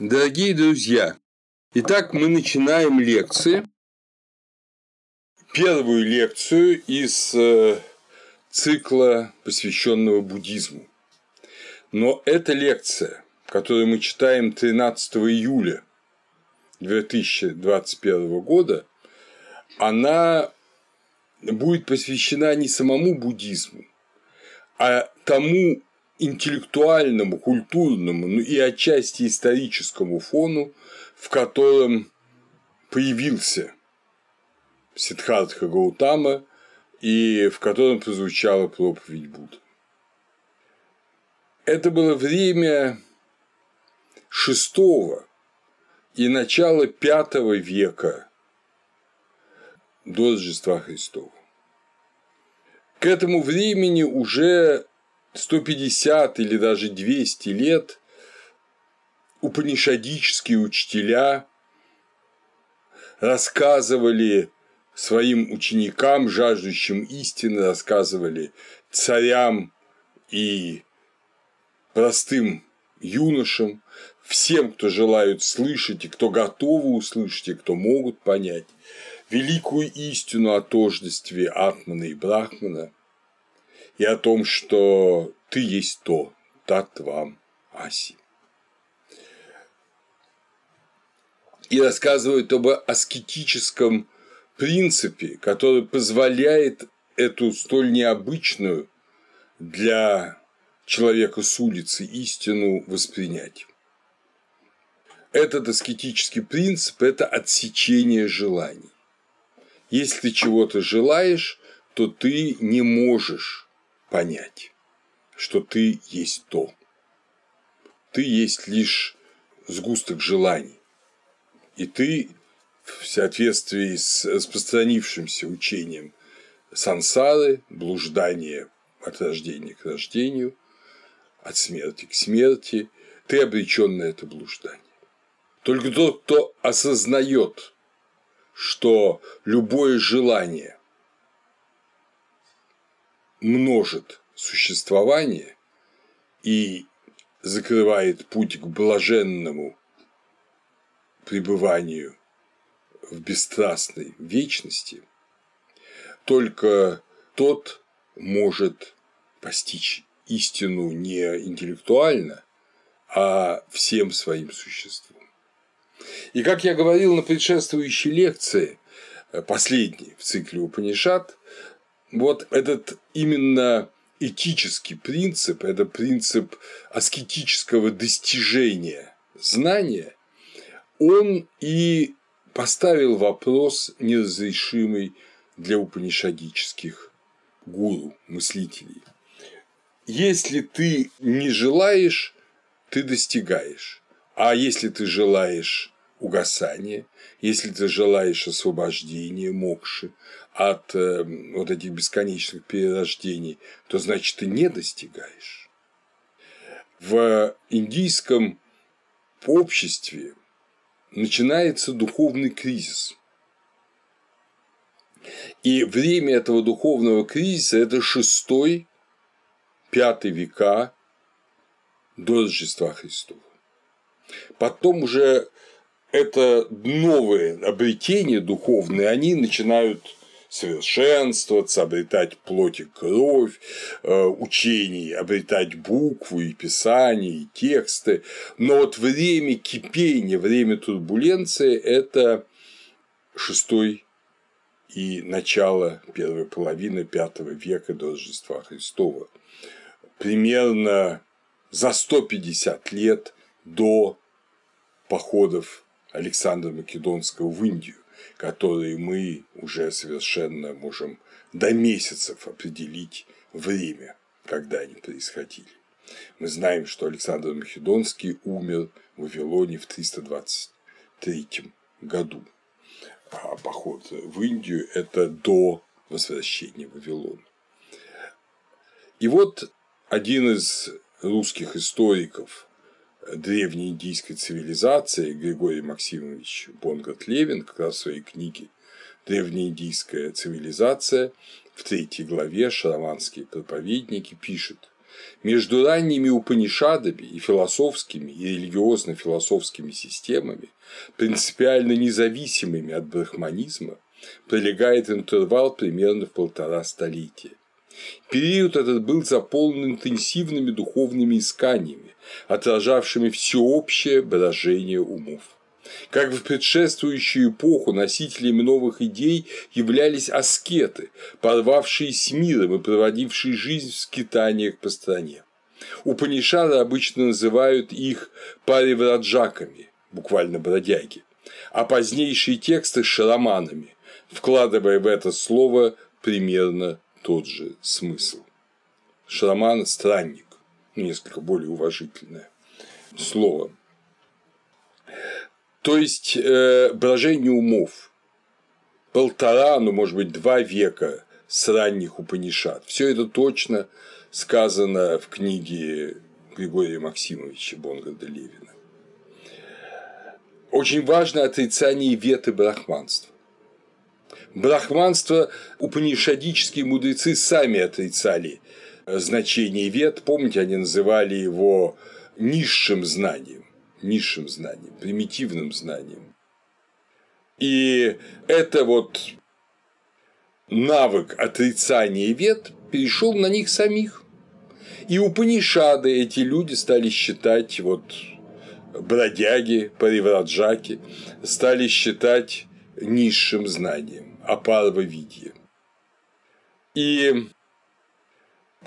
Дорогие друзья, итак, мы начинаем лекции. Первую лекцию из э, цикла, посвященного буддизму. Но эта лекция, которую мы читаем 13 июля 2021 года, она будет посвящена не самому буддизму, а тому интеллектуальному, культурному, ну и отчасти историческому фону, в котором появился Сиддхартха Гаутама и в котором прозвучала проповедь Будды. Это было время шестого и начала пятого века до Рождества Христова. К этому времени уже 150 или даже 200 лет упанишадические учителя рассказывали своим ученикам, жаждущим истины, рассказывали царям и простым юношам, всем, кто желают слышать и кто готовы услышать и кто могут понять великую истину о тождестве Атмана и Брахмана – и о том, что ты есть то, Татвам Аси. И рассказывают об аскетическом принципе, который позволяет эту столь необычную для человека с улицы истину воспринять. Этот аскетический принцип – это отсечение желаний. Если ты чего-то желаешь, то ты не можешь понять, что ты есть то. Ты есть лишь сгусток желаний. И ты в соответствии с распространившимся учением сансары, блуждание от рождения к рождению, от смерти к смерти, ты обречен на это блуждание. Только тот, кто осознает, что любое желание множит существование и закрывает путь к блаженному пребыванию в бесстрастной вечности, только тот может постичь истину не интеллектуально, а всем своим существом. И как я говорил на предшествующей лекции, последней в цикле Упанишат, вот этот именно этический принцип, это принцип аскетического достижения знания, он и поставил вопрос неразрешимый для упанишадических гуру, мыслителей. Если ты не желаешь, ты достигаешь. А если ты желаешь угасания, если ты желаешь освобождения, мокши от э, вот этих бесконечных перерождений, то значит ты не достигаешь. В индийском обществе начинается духовный кризис. И время этого духовного кризиса – это шестой, пятый века до Рождества Христова. Потом уже это новые обретения духовные, они начинают совершенствоваться, обретать плоть и кровь, э, учений, обретать букву и писание, и тексты. Но вот время кипения, время турбуленции – это шестой и начало первой половины пятого века до Рождества Христова. Примерно за 150 лет до походов Александра Македонского в Индию, которые мы уже совершенно можем до месяцев определить время, когда они происходили. Мы знаем, что Александр Македонский умер в Вавилоне в 323 году. А поход в Индию – это до возвращения в Вавилон. И вот один из русских историков древней индийской цивилизации Григорий Максимович Бонгот-Левин как раз в своей книге «Древнеиндийская цивилизация» в третьей главе «Шараманские проповедники» пишет между ранними Упанишадами и философскими и религиозно-философскими системами, принципиально независимыми от брахманизма, пролегает интервал примерно в полтора столетия. Период этот был заполнен интенсивными духовными исканиями, отражавшими всеобщее брожение умов. Как в предшествующую эпоху носителями новых идей являлись аскеты, порвавшие с миром и проводившие жизнь в скитаниях по стране. Упанишады обычно называют их паривраджаками, буквально бродяги, а позднейшие тексты – шараманами, вкладывая в это слово примерно тот же смысл. Шараман – странник, ну, несколько более уважительное слово. То есть э, брожение умов полтора, ну может быть два века с ранних Упанишат. Все это точно сказано в книге Григория Максимовича Бонгарда Левина. Очень важно отрицание веты брахманства. Брахманство упанишадические мудрецы сами отрицали значение вет. Помните, они называли его низшим знанием, низшим знанием, примитивным знанием. И это вот навык отрицания вет перешел на них самих. И у Панишады эти люди стали считать вот бродяги, паривраджаки, стали считать низшим знанием апарвовидье. И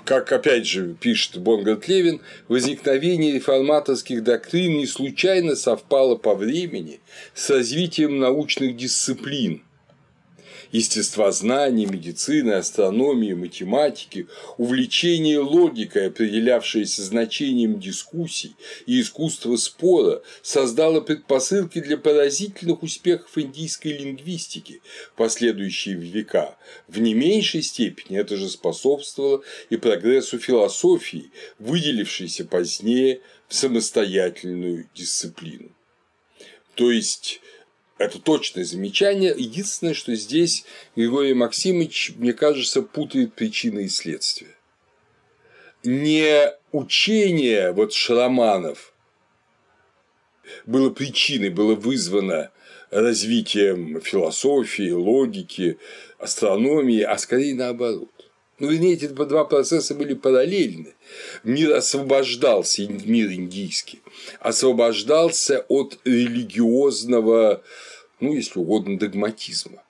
как опять же пишет Бонгард Левин, возникновение реформаторских доктрин не случайно совпало по времени с развитием научных дисциплин, естествознания, медицины, астрономии, математики, увлечение логикой, определявшееся значением дискуссий и искусство спора, создало предпосылки для поразительных успехов индийской лингвистики в последующие века. В не меньшей степени это же способствовало и прогрессу философии, выделившейся позднее в самостоятельную дисциплину. То есть это точное замечание. Единственное, что здесь Григорий Максимович, мне кажется, путает причины и следствия. Не учение вот Шароманов было причиной, было вызвано развитием философии, логики, астрономии, а скорее наоборот. Ну, вернее, эти два процесса были параллельны. Мир освобождался, мир индийский, освобождался от религиозного, ну, если угодно, догматизма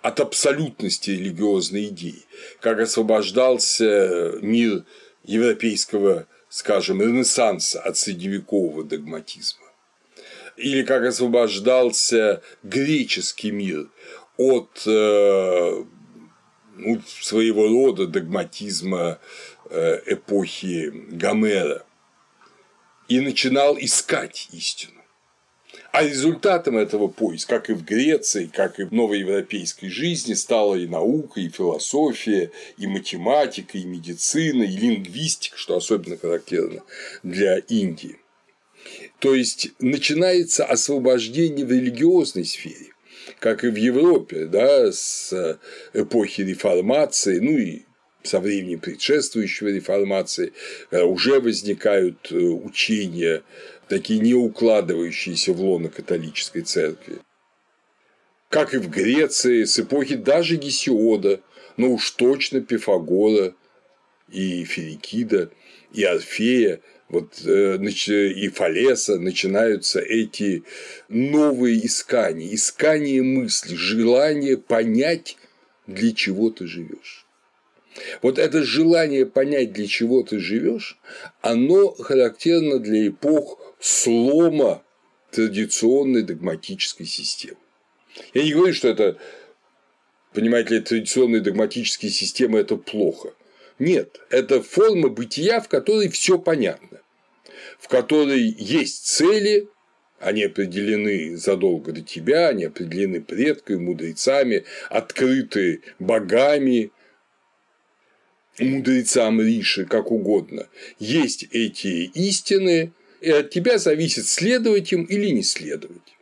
от абсолютности религиозной идеи, как освобождался мир европейского, скажем, ренессанса от средневекового догматизма, или как освобождался греческий мир от э, ну, своего рода догматизма э, эпохи Гомера и начинал искать истину. А результатом этого поиска, как и в Греции, как и в новоевропейской жизни, стала и наука, и философия, и математика, и медицина, и лингвистика, что особенно характерно для Индии. То есть начинается освобождение в религиозной сфере как и в Европе, да, с эпохи реформации, ну и со времени предшествующего реформации уже возникают э, учения, такие не укладывающиеся в лоно католической церкви. Как и в Греции, с эпохи даже Гесиода, но уж точно Пифагора и Ферикида, и Орфея, вот э, и Фалеса начинаются эти новые искания, искание мысли, желание понять, для чего ты живешь. Вот это желание понять, для чего ты живешь, оно характерно для эпох слома традиционной догматической системы. Я не говорю, что это, понимаете ли, традиционные догматические системы – это плохо. Нет, это форма бытия, в которой все понятно в которой есть цели, они определены задолго до тебя, они определены предками, мудрецами, открыты богами, мудрецам Риши, как угодно. Есть эти истины, и от тебя зависит, следовать им или не следовать.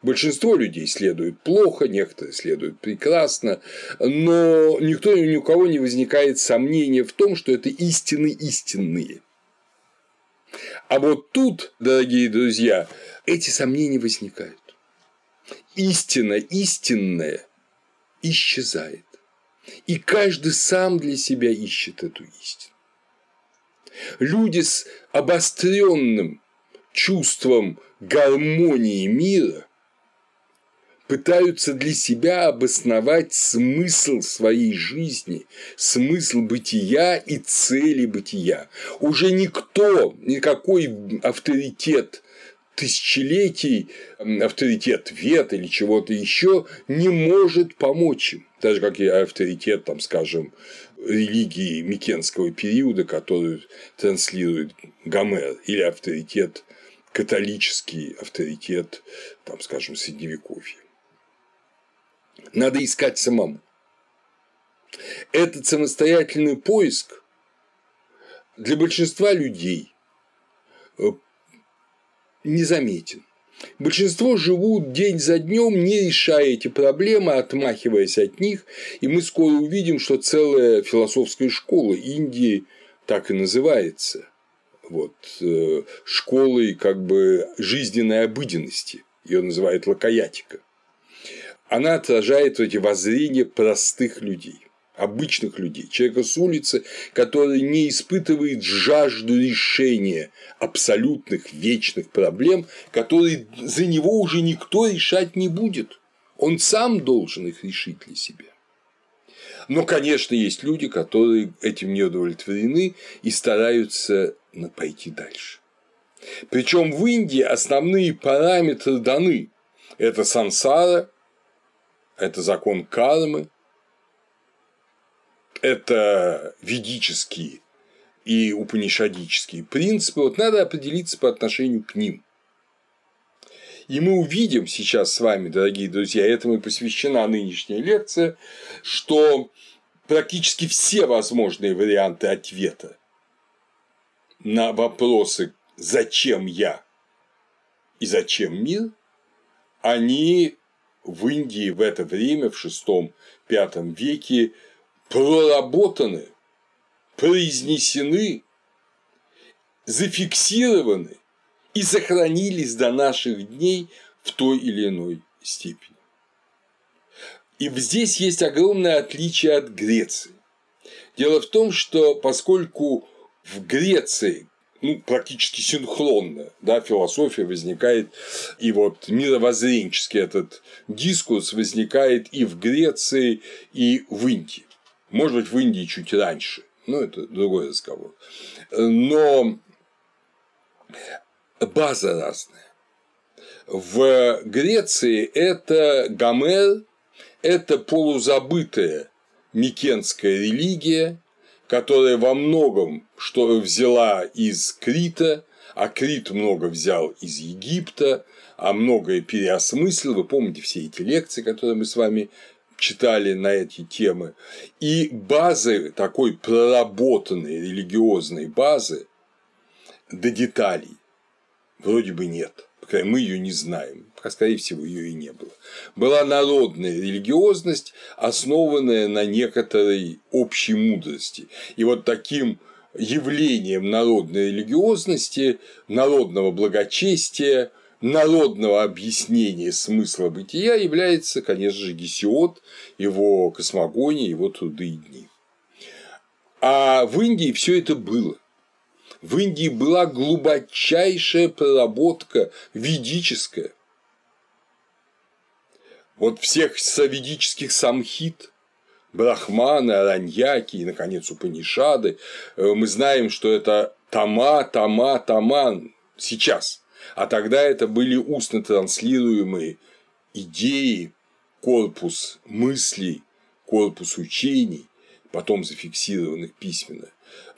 Большинство людей следует плохо, некоторые следуют прекрасно, но никто ни у кого не возникает сомнения в том, что это истины истинные. А вот тут, дорогие друзья, эти сомнения возникают. Истина истинная исчезает. И каждый сам для себя ищет эту истину. Люди с обостренным чувством гармонии мира пытаются для себя обосновать смысл своей жизни, смысл бытия и цели бытия. Уже никто, никакой авторитет тысячелетий, авторитет вет или чего-то еще не может помочь им. Так же, как и авторитет, там, скажем, религии Микенского периода, которую транслирует Гомер, или авторитет католический авторитет, там, скажем, Средневековья. Надо искать самому. Этот самостоятельный поиск для большинства людей э, незаметен. Большинство живут день за днем, не решая эти проблемы, отмахиваясь от них, и мы скоро увидим, что целая философская школа Индии так и называется. Вот, э, школой как бы жизненной обыденности. Ее называют лакаятика она отражает эти воззрения простых людей обычных людей, человека с улицы, который не испытывает жажду решения абсолютных вечных проблем, которые за него уже никто решать не будет. Он сам должен их решить для себя. Но, конечно, есть люди, которые этим не удовлетворены и стараются пойти дальше. Причем в Индии основные параметры даны. Это сансара, это закон кармы, это ведические и упанишадические принципы, вот надо определиться по отношению к ним. И мы увидим сейчас с вами, дорогие друзья, этому и посвящена нынешняя лекция, что практически все возможные варианты ответа на вопросы «зачем я?» и «зачем мир?» они в Индии в это время, в VI-V веке, проработаны, произнесены, зафиксированы и сохранились до наших дней в той или иной степени. И здесь есть огромное отличие от Греции. Дело в том, что поскольку в Греции ну, практически синхронно, да, философия возникает, и вот мировоззренческий этот дискурс возникает и в Греции, и в Индии. Может быть, в Индии чуть раньше, но это другой разговор. Но база разная. В Греции это Гомер, это полузабытая микенская религия, которая во многом что взяла из Крита, а Крит много взял из Египта, а многое переосмыслил. Вы помните все эти лекции, которые мы с вами читали на эти темы. И базы такой проработанной религиозной базы до деталей вроде бы нет. Мы ее не знаем а скорее всего ее и не было. Была народная религиозность, основанная на некоторой общей мудрости. И вот таким явлением народной религиозности, народного благочестия, народного объяснения смысла бытия является, конечно же, Гесиод, его космогония, его труды и дни. А в Индии все это было. В Индии была глубочайшая проработка ведическая, вот всех саведических самхит, брахманы, араньяки и, наконец, упанишады, э, мы знаем, что это тома, тома, таман сейчас. А тогда это были устно транслируемые идеи, корпус мыслей, корпус учений, потом зафиксированных письменно.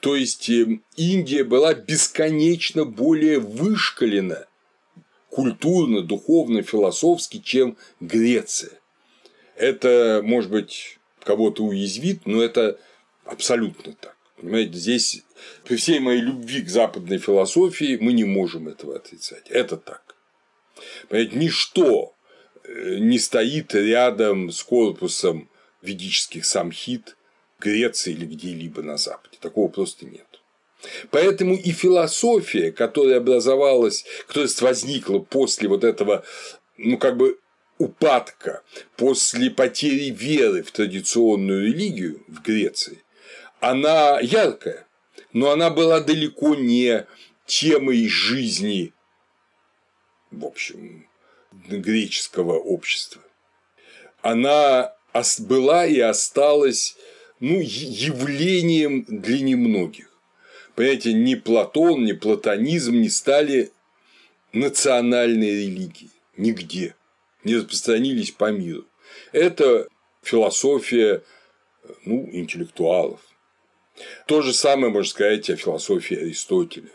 То есть э, Индия была бесконечно более вышкалена культурно, духовно, философски, чем Греция. Это, может быть, кого-то уязвит, но это абсолютно так. Понимаете, здесь при всей моей любви к западной философии мы не можем этого отрицать. Это так. Понимаете, ничто не стоит рядом с корпусом ведических самхит Греции или где-либо на Западе. Такого просто нет. Поэтому и философия, которая образовалась, которая возникла после вот этого, ну, как бы упадка, после потери веры в традиционную религию в Греции, она яркая, но она была далеко не темой жизни, в общем, греческого общества. Она была и осталась ну, явлением для немногих. Понимаете, ни Платон, ни платонизм не стали национальной религией нигде, не распространились по миру. Это философия ну, интеллектуалов. То же самое можно сказать о философии Аристотеля.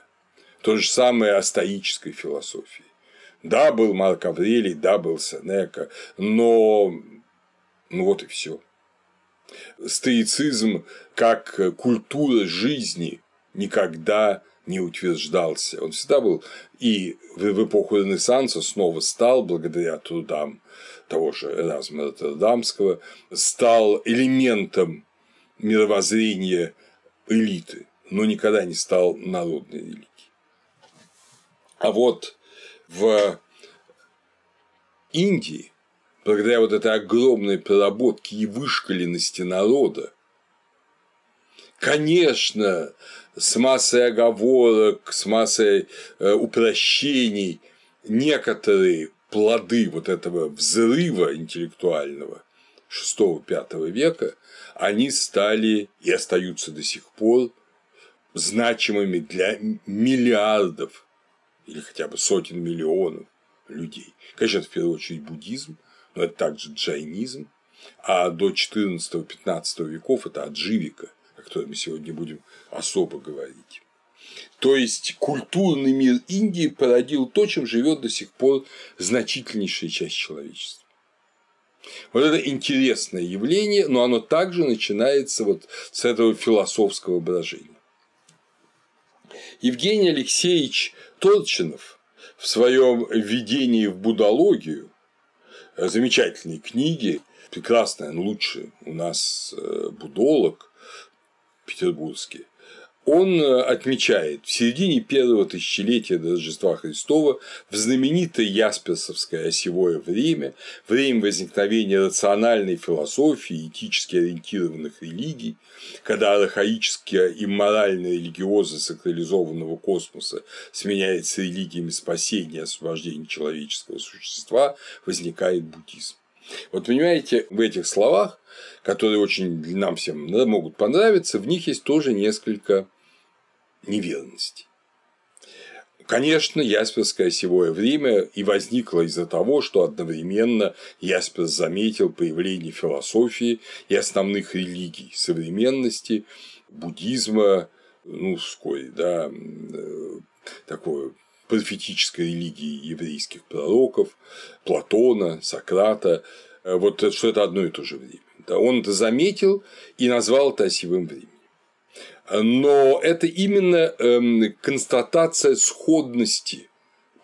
То же самое о стоической философии. Да, был Марк Аврелий, да, был Сенека, но ну вот и все. Стоицизм как культура жизни никогда не утверждался. Он всегда был и в эпоху Ренессанса снова стал, благодаря трудам того же Эразма Роттердамского, стал элементом мировоззрения элиты, но никогда не стал народной религией. А вот в Индии, благодаря вот этой огромной проработке и вышкаленности народа, конечно, с массой оговорок, с массой э, упрощений некоторые плоды вот этого взрыва интеллектуального VI-V века, они стали и остаются до сих пор значимыми для миллиардов или хотя бы сотен миллионов людей. Конечно, в первую очередь буддизм, но это также джайнизм, а до 14-15 веков это адживика, о которой мы сегодня будем особо говорить. То есть культурный мир Индии породил то, чем живет до сих пор значительнейшая часть человечества. Вот это интересное явление, но оно также начинается вот с этого философского брожения. Евгений Алексеевич Торчинов в своем введении в будологию замечательной книги, прекрасная, лучший у нас э, будолог петербургский, он э, отмечает в середине первого тысячелетия до Рождества Христова в знаменитое Ясперсовское осевое время, время возникновения рациональной философии, этически ориентированных религий, когда архаическая и моральная религиоза сакрализованного космоса сменяется религиями спасения и освобождения человеческого существа, возникает буддизм. Вот понимаете, в этих словах, которые очень нам всем могут понравиться, в них есть тоже несколько неверности. Конечно, Ясперское осевое время и возникло из-за того, что одновременно Ясперс заметил появление философии и основных религий современности, буддизма, ну, вскоре, да, э, такое профетической религии еврейских пророков, Платона, Сократа, э, вот что это одно и то же время. Он это заметил и назвал это осевым временем но это именно эм, констатация сходности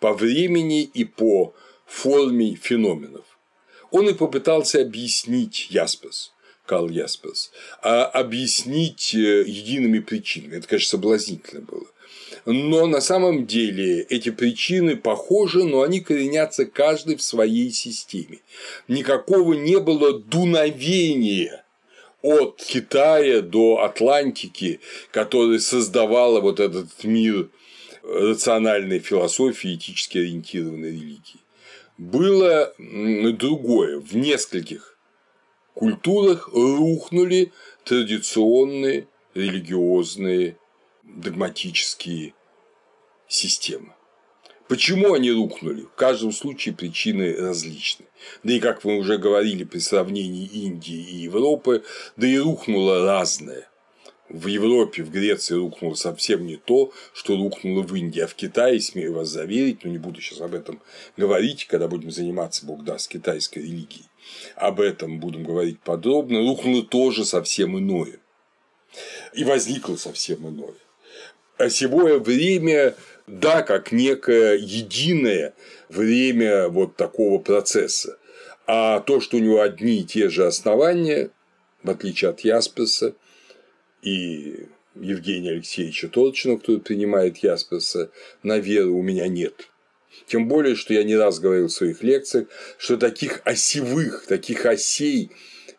по времени и по форме феноменов. Он и попытался объяснить Ясперс, Карл Ясперс, а объяснить э, едиными причинами. Это, конечно, соблазнительно было. Но на самом деле эти причины похожи, но они коренятся каждый в своей системе. Никакого не было дуновения от Китая до Атлантики, которая создавала вот этот мир рациональной философии, этически ориентированной религии. Было другое. В нескольких культурах рухнули традиционные религиозные догматические системы. Почему они рухнули? В каждом случае причины различны. Да и, как мы уже говорили при сравнении Индии и Европы, да и рухнуло разное. В Европе, в Греции рухнуло совсем не то, что рухнуло в Индии, а в Китае, смею вас заверить, но не буду сейчас об этом говорить, когда будем заниматься, Бог даст, китайской религией. Об этом будем говорить подробно. Рухнуло тоже совсем иное. И возникло совсем иное. Осевое время да, как некое единое время вот такого процесса. А то, что у него одни и те же основания, в отличие от Ясписа и Евгения Алексеевича Толчина, кто принимает Ясписа на веру, у меня нет. Тем более, что я не раз говорил в своих лекциях, что таких осевых, таких осей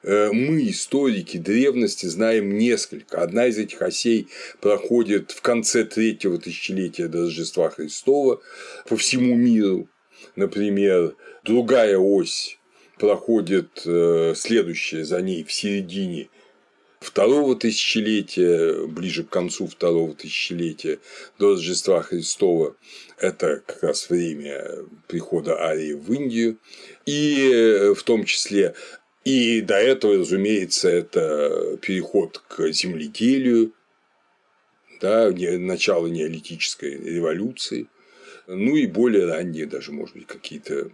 мы, историки древности, знаем несколько. Одна из этих осей проходит в конце третьего тысячелетия до Рождества Христова по всему миру. Например, другая ось проходит э, следующая за ней в середине второго тысячелетия, ближе к концу второго тысячелетия до Рождества Христова, это как раз время прихода Арии в Индию, и э, в том числе и до этого, разумеется, это переход к земледелию, да, начало неолитической революции, ну и более ранние даже, может быть, какие-то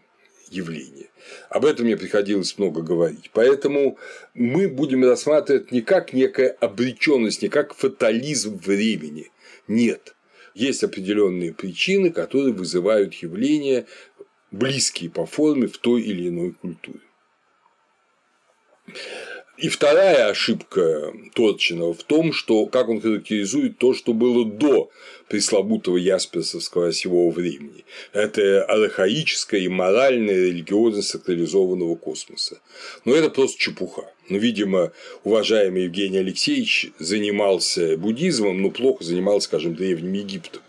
явление. Об этом мне приходилось много говорить. Поэтому мы будем рассматривать не как некая обреченность, не как фатализм времени. Нет. Есть определенные причины, которые вызывают явления, близкие по форме в той или иной культуре. И вторая ошибка Торчинова в том, что как он характеризует то, что было до пресловутого ясперсовского осевого времени. Это архаическое и моральное религиозно сакрализованного космоса. Но это просто чепуха. Ну, видимо, уважаемый Евгений Алексеевич занимался буддизмом, но плохо занимался, скажем, Древним Египтом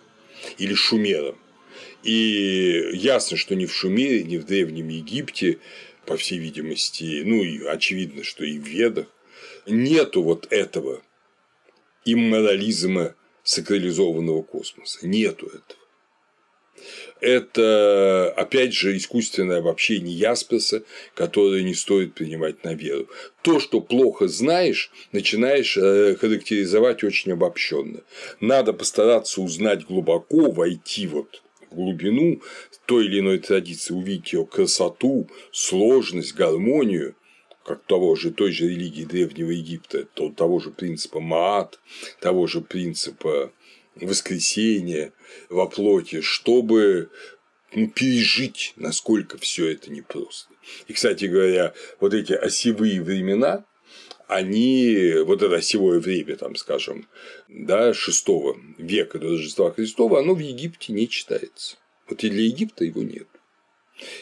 или Шумером. И ясно, что ни в Шумере, ни в Древнем Египте по всей видимости, ну и очевидно, что и в Ведах, нету вот этого имморализма сакрализованного космоса. Нету этого. Это, опять же, искусственное обобщение Ясперса, которое не стоит принимать на веру. То, что плохо знаешь, начинаешь э, характеризовать очень обобщенно. Надо постараться узнать глубоко, войти вот глубину той или иной традиции, увидеть ее красоту, сложность, гармонию, как того же, той же религии Древнего Египта, то, того же принципа Маат, того же принципа воскресения во плоти, чтобы ну, пережить, насколько все это непросто. И, кстати говоря, вот эти осевые времена, они, вот это осевое время, там, скажем, да, 6 века до Рождества Христова, оно в Египте не читается. Вот и для Египта его нет.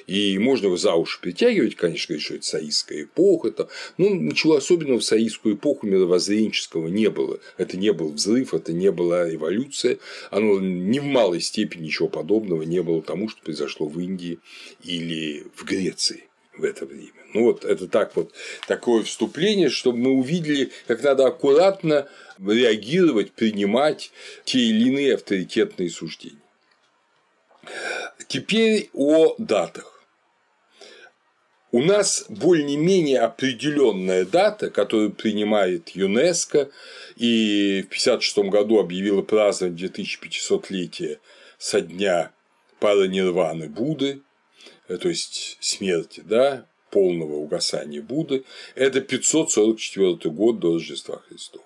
И можно его за уши притягивать, конечно, говорить, что это саистская эпоха. Это... Ну, ничего особенного в саистскую эпоху мировоззренческого не было. Это не был взрыв, это не была революция. Оно ни в малой степени ничего подобного не было тому, что произошло в Индии или в Греции в это время. Ну вот это так вот такое вступление, чтобы мы увидели, как надо аккуратно реагировать, принимать те или иные авторитетные суждения. Теперь о датах. У нас более-менее определенная дата, которую принимает ЮНЕСКО и в 1956 году объявила празднование 2500-летия со дня паранирваны Будды, э, то есть смерти, да, полного угасания Будды, это 544 год до Рождества Христова.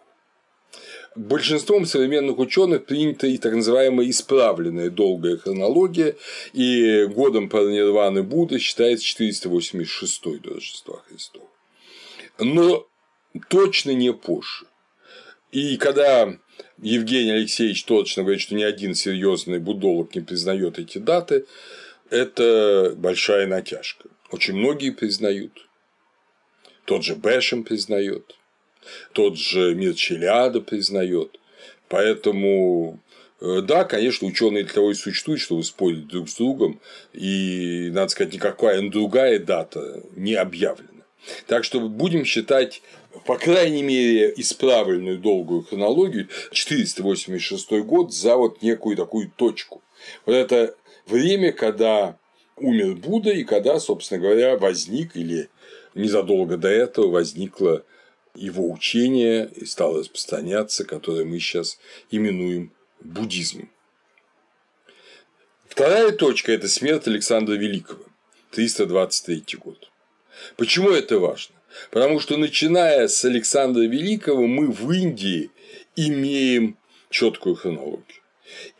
Большинством современных ученых принята и так называемая исправленная долгая хронология, и годом паранирваны Будды считается 486 до Рождества Христова. Но точно не позже. И когда Евгений Алексеевич точно говорит, что ни один серьезный буддолог не признает эти даты, это большая натяжка. Очень многие признают. Тот же Бэшем признает. Тот же мир Челиада признает. Поэтому э, да, конечно, ученые для того и существуют, чтобы спорить друг с другом, и, надо сказать, никакая другая дата не объявлена. Так что будем считать, по крайней мере, исправленную долгую хронологию 486 год за вот некую такую точку. Вот это время, когда умер Будда и когда, собственно говоря, возник или незадолго до этого возникла его учение и стало распространяться, которое мы сейчас именуем буддизмом. Вторая точка – это смерть Александра Великого, 323 год. Почему это важно? Потому что начиная с Александра Великого мы в Индии имеем четкую хронологию.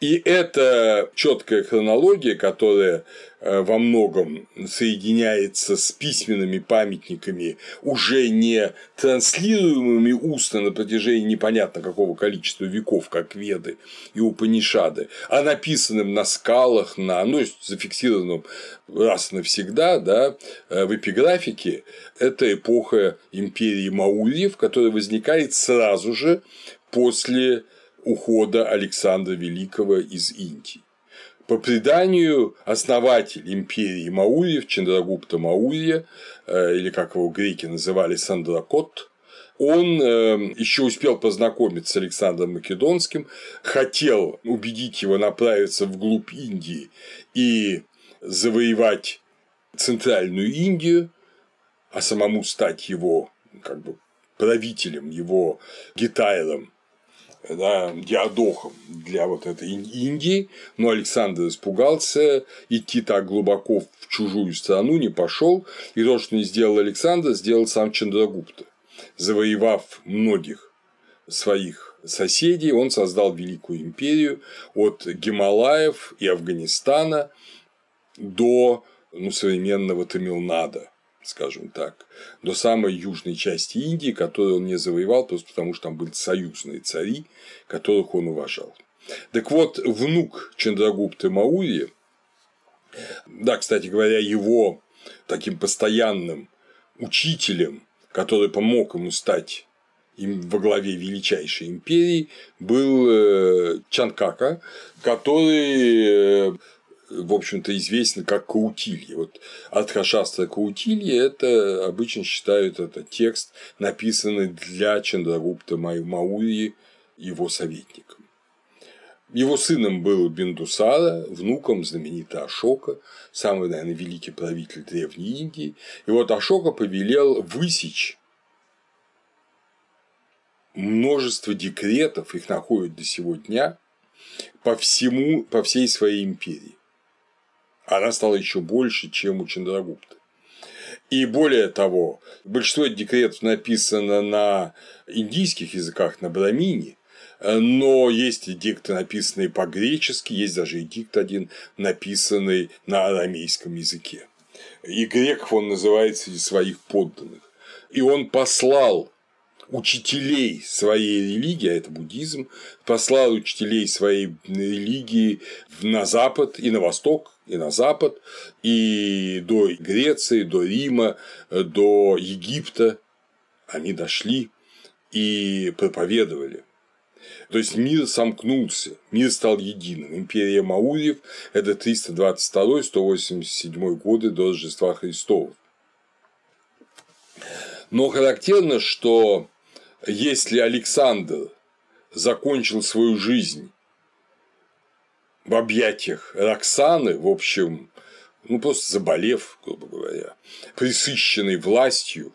И это четкая хронология, которая э, во многом соединяется с письменными памятниками, уже не транслируемыми устно на протяжении непонятно какого количества веков, как Веды и Упанишады, а написанным на скалах, на, ну, зафиксированным раз навсегда да, э, в эпиграфике, это эпоха империи Маурьев, которая возникает сразу же после ухода Александра Великого из Индии. По преданию, основатель империи Маурьев, Чандрагупта Маурья, э, или как его греки называли Сандракот, он э, еще успел познакомиться с Александром Македонским, хотел убедить его направиться вглубь Индии и завоевать центральную Индию, а самому стать его как бы правителем, его гитайлом да, диадохом для вот этой Индии, но Александр испугался идти так глубоко в чужую страну, не пошел, и то, что не сделал Александр, сделал сам Чандрагупта. Завоевав многих своих соседей, он создал Великую империю от Гималаев и Афганистана до ну, современного Тамилнада скажем так, до самой южной части Индии, которую он не завоевал, просто потому что там были союзные цари, которых он уважал. Так вот, внук Чандрагупты Маури, да, кстати говоря, его таким постоянным учителем, который помог ему стать им во главе величайшей империи, был э, Чанкака, который э, в общем-то, известен как Каутилье. Вот Адхашастра Каутилье – это обычно считают это текст, написанный для Чандрагупта Маури его советником. Его сыном был Биндусара, внуком знаменитого Ашока, самый, наверное, великий правитель Древней Индии. И вот Ашока повелел высечь множество декретов, их находят до сего дня, по всему, по всей своей империи она стала еще больше, чем у Чандрагупты. И более того, большинство декретов написано на индийских языках, на брамине, но есть эдикты, написанные по-гречески, есть даже эдикт один, написанный на арамейском языке. И греков он называет среди своих подданных. И он послал учителей своей религии, а это буддизм, послал учителей своей религии на запад и на восток, и на запад, и до Греции, до Рима, до Египта они дошли и проповедовали. То есть мир сомкнулся, мир стал единым. Империя Маурьев – это 322-187 годы до Рождества Христова. Но характерно, что если Александр закончил свою жизнь в объятиях Роксаны, в общем, ну просто заболев, грубо говоря, присыщенный властью,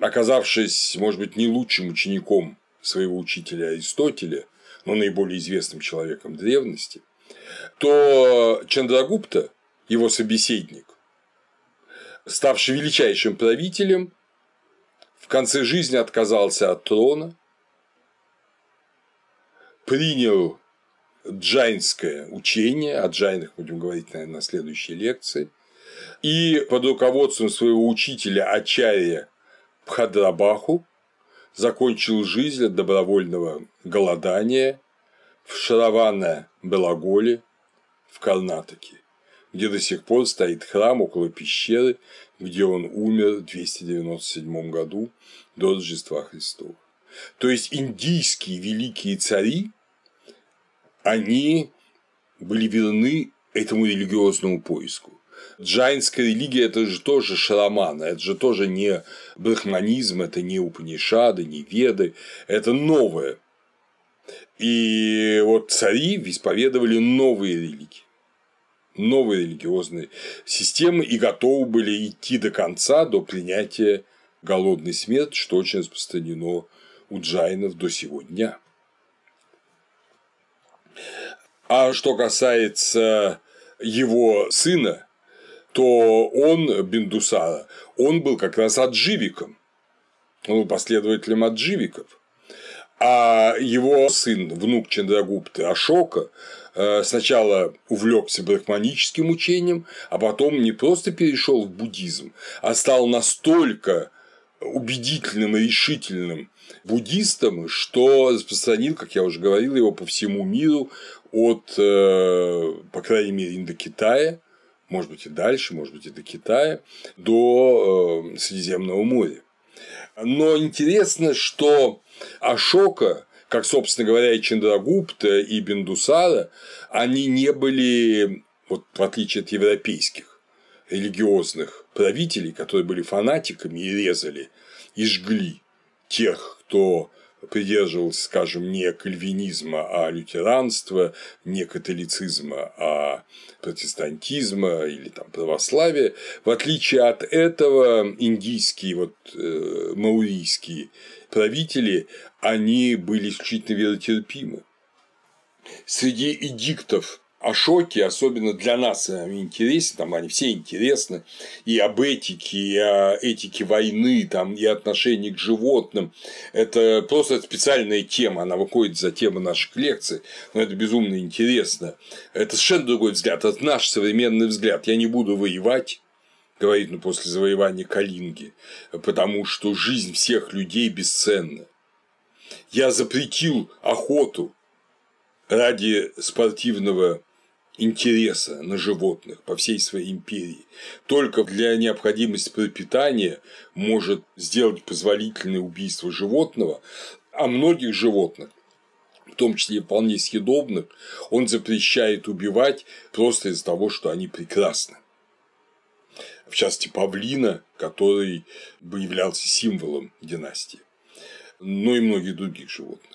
оказавшись, может быть, не лучшим учеником своего учителя Аристотеля, но наиболее известным человеком древности, то Чандрагупта, его собеседник, ставший величайшим правителем, в конце жизни отказался от трона, принял джайнское учение, о джайнах будем говорить, наверное, на следующей лекции, и под руководством своего учителя Ачарья Пхадрабаху закончил жизнь от добровольного голодания в Шаравана Белоголе в Карнатаке, где до сих пор стоит храм около пещеры, где он умер в 297 году до Рождества Христова. То есть индийские великие цари они были верны этому религиозному поиску. Джайнская религия – это же тоже шарамана, это же тоже не брахманизм, это не Упанишады, не Веды, это новое. И вот цари исповедовали новые религии, новые религиозные системы и готовы были идти до конца, до принятия голодной смерти, что очень распространено у джайнов до сего дня. А что касается его сына, то он, Биндусара, он был как раз адживиком. Он был последователем адживиков. А его сын, внук Чандрагупты Ашока, э, сначала увлекся брахманическим учением, а потом не просто перешел в буддизм, а стал настолько убедительным и решительным буддистом, что распространил, как я уже говорил, его по всему миру от, э, по крайней мере, Индокитая, может быть и дальше, может быть и до Китая, до э, Средиземного моря. Но интересно, что Ашока, как, собственно говоря, и Чандрагупта, и Биндусара, они не были, вот в отличие от европейских религиозных правителей, которые были фанатиками и резали, и жгли тех, кто придерживался, скажем, не кальвинизма, а лютеранства, не католицизма, а протестантизма или там православия. В отличие от этого, индийские, вот, э, маурийские правители, они были исключительно веротерпимы. Среди эдиктов Ашоки, особенно для нас они интересны, там они все интересны, и об этике, и о этике войны, там, и отношении к животным. Это просто специальная тема, она выходит за тему наших лекций, но это безумно интересно. Это совершенно другой взгляд, это наш современный взгляд. Я не буду воевать, говорит ну, после завоевания Калинги, потому что жизнь всех людей бесценна. Я запретил охоту ради спортивного интереса на животных по всей своей империи только для необходимости пропитания может сделать позволительное убийство животного, а многих животных в том числе вполне съедобных, он запрещает убивать просто из-за того, что они прекрасны. В частности, павлина, который бы являлся символом династии, но и многих других животных.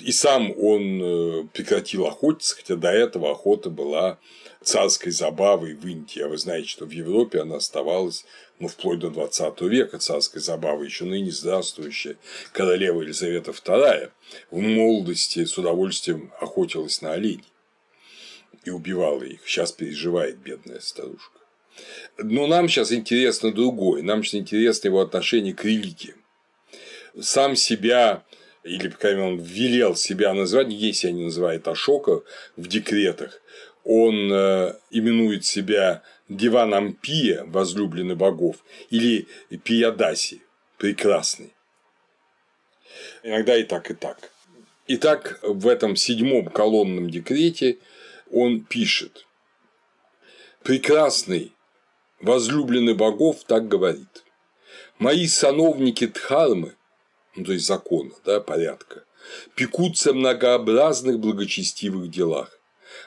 И сам он э, прекратил охотиться, хотя до этого охота была царской забавой в Индии. А вы знаете, что в Европе она оставалась ну, вплоть до 20 века царской забавой, еще ныне здравствующая королева Елизавета II в молодости с удовольствием охотилась на оленей и убивала их. Сейчас переживает бедная старушка. Но нам сейчас интересно другое. Нам сейчас интересно его отношение к религии. Сам себя или, по крайней мере, он велел себя называть, нигде себя не называет Ашока в декретах, он э, именует себя Диваном Пия, возлюбленный богов, или Пиядаси, прекрасный. Иногда и так, и так. Итак, в этом седьмом колонном декрете он пишет «Прекрасный, возлюбленный богов так говорит. Мои сановники Дхармы ну, то есть закона, да, порядка, пекутся о многообразных благочестивых делах.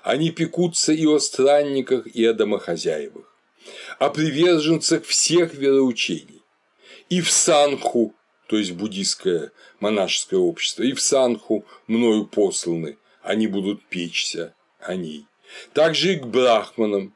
Они пекутся и о странниках, и о домохозяевах, о приверженцах всех вероучений, и в санху, то есть буддийское монашеское общество, и в санху мною посланы, они будут печься о ней. Также и к брахманам,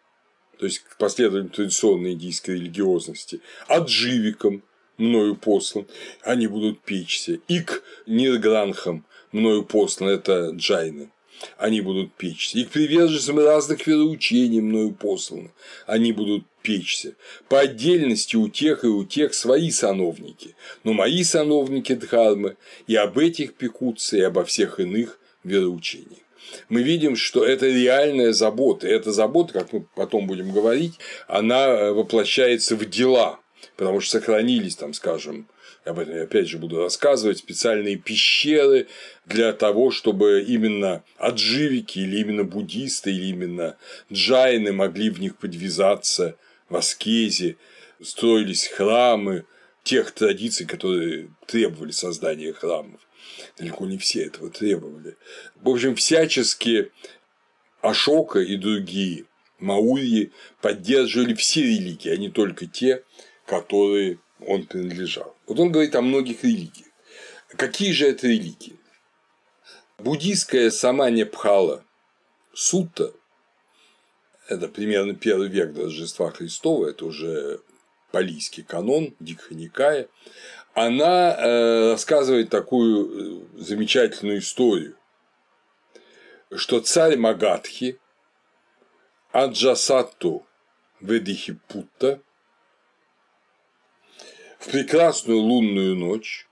то есть к последователям традиционной индийской религиозности, адживикам, мною послан, они будут печься. И к Ниргранхам мною послан, это джайны, они будут печься. И к приверженцам разных вероучений мною посланы, они будут печься. По отдельности у тех и у тех свои сановники, но мои сановники Дхармы и об этих пекутся, и обо всех иных вероучениях мы видим, что это реальная забота. И эта забота, как мы потом будем говорить, она воплощается в дела потому что сохранились там, скажем, об этом я опять же буду рассказывать, специальные пещеры для того, чтобы именно отживики или именно буддисты или именно джайны могли в них подвязаться в аскезе, строились храмы тех традиций, которые требовали создания храмов. Далеко не все этого требовали. В общем, всячески Ашока и другие Маурьи поддерживали все религии, а не только те, которой он принадлежал. Вот он говорит о многих религиях. Какие же это религии? Буддийская сама Непхала Сутта, это примерно первый век до Рождества Христова, это уже палийский канон, Дикханикая, она э, рассказывает такую э, замечательную историю, что царь Магадхи Аджасатту Ведихипутта в прекрасную лунную ночь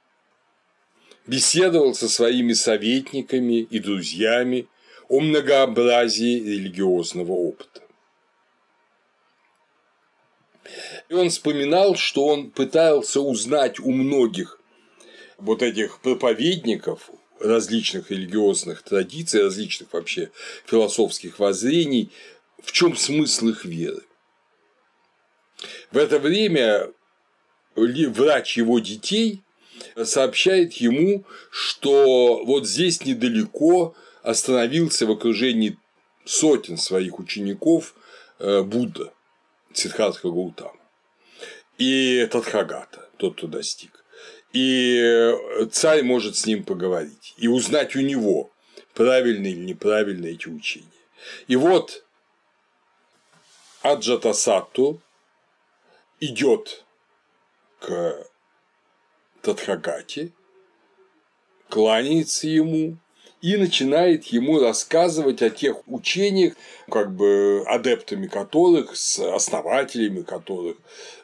беседовал со своими советниками и друзьями о многообразии религиозного опыта. И он вспоминал, что он пытался узнать у многих вот этих проповедников различных религиозных традиций, различных вообще философских воззрений, в чем смысл их веры. В это время врач его детей сообщает ему, что вот здесь недалеко остановился в окружении сотен своих учеников э, Будда, Сиддхартха Гаутама и Тадхагата, тот, кто достиг. И царь может с ним поговорить и узнать у него, правильны или неправильны эти учения. И вот Аджатасатту идет к кланяется ему и начинает ему рассказывать о тех учениях, как бы адептами которых, с основателями которых,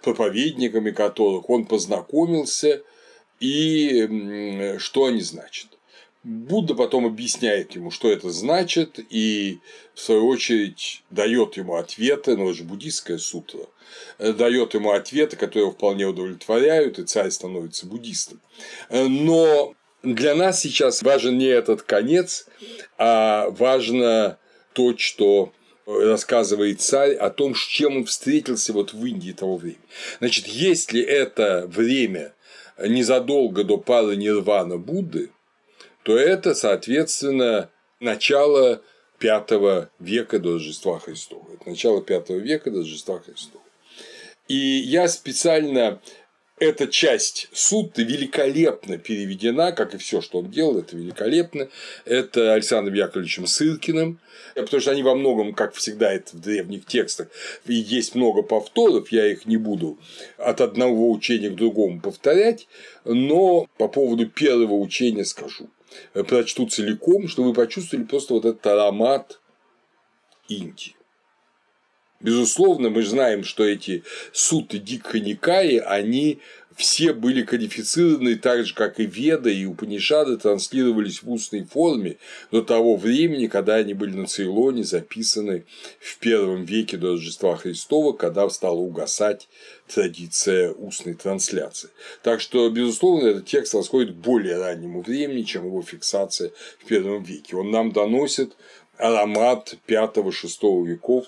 проповедниками которых он познакомился и что они значат. Будда потом объясняет ему, что это значит, и в свою очередь дает ему ответы, ну, это же буддийская сутра, дает ему ответы, которые вполне удовлетворяют, и царь становится буддистом. Но для нас сейчас важен не этот конец, а важно то, что рассказывает царь о том, с чем он встретился вот в Индии того времени. Значит, если это время незадолго до пары Нирвана Будды, то это, соответственно, начало V века до Рождества Христова. Это начало V века до Рождества Христова. И я специально эта часть сутты великолепно переведена, как и все, что он делал, это великолепно. Это Александром Яковлевичем Сыркиным, потому что они во многом, как всегда, это в древних текстах, и есть много повторов, я их не буду от одного учения к другому повторять, но по поводу первого учения скажу. Прочту целиком, чтобы вы почувствовали просто вот этот аромат Индии. Безусловно, мы знаем, что эти суты Дикха Никаи, они все были кодифицированы так же, как и Веда и Упанишады транслировались в устной форме до того времени, когда они были на Цейлоне записаны в первом веке до Рождества Христова, когда стала угасать традиция устной трансляции. Так что, безусловно, этот текст расходит к более раннему времени, чем его фиксация в первом веке. Он нам доносит аромат 5-6 веков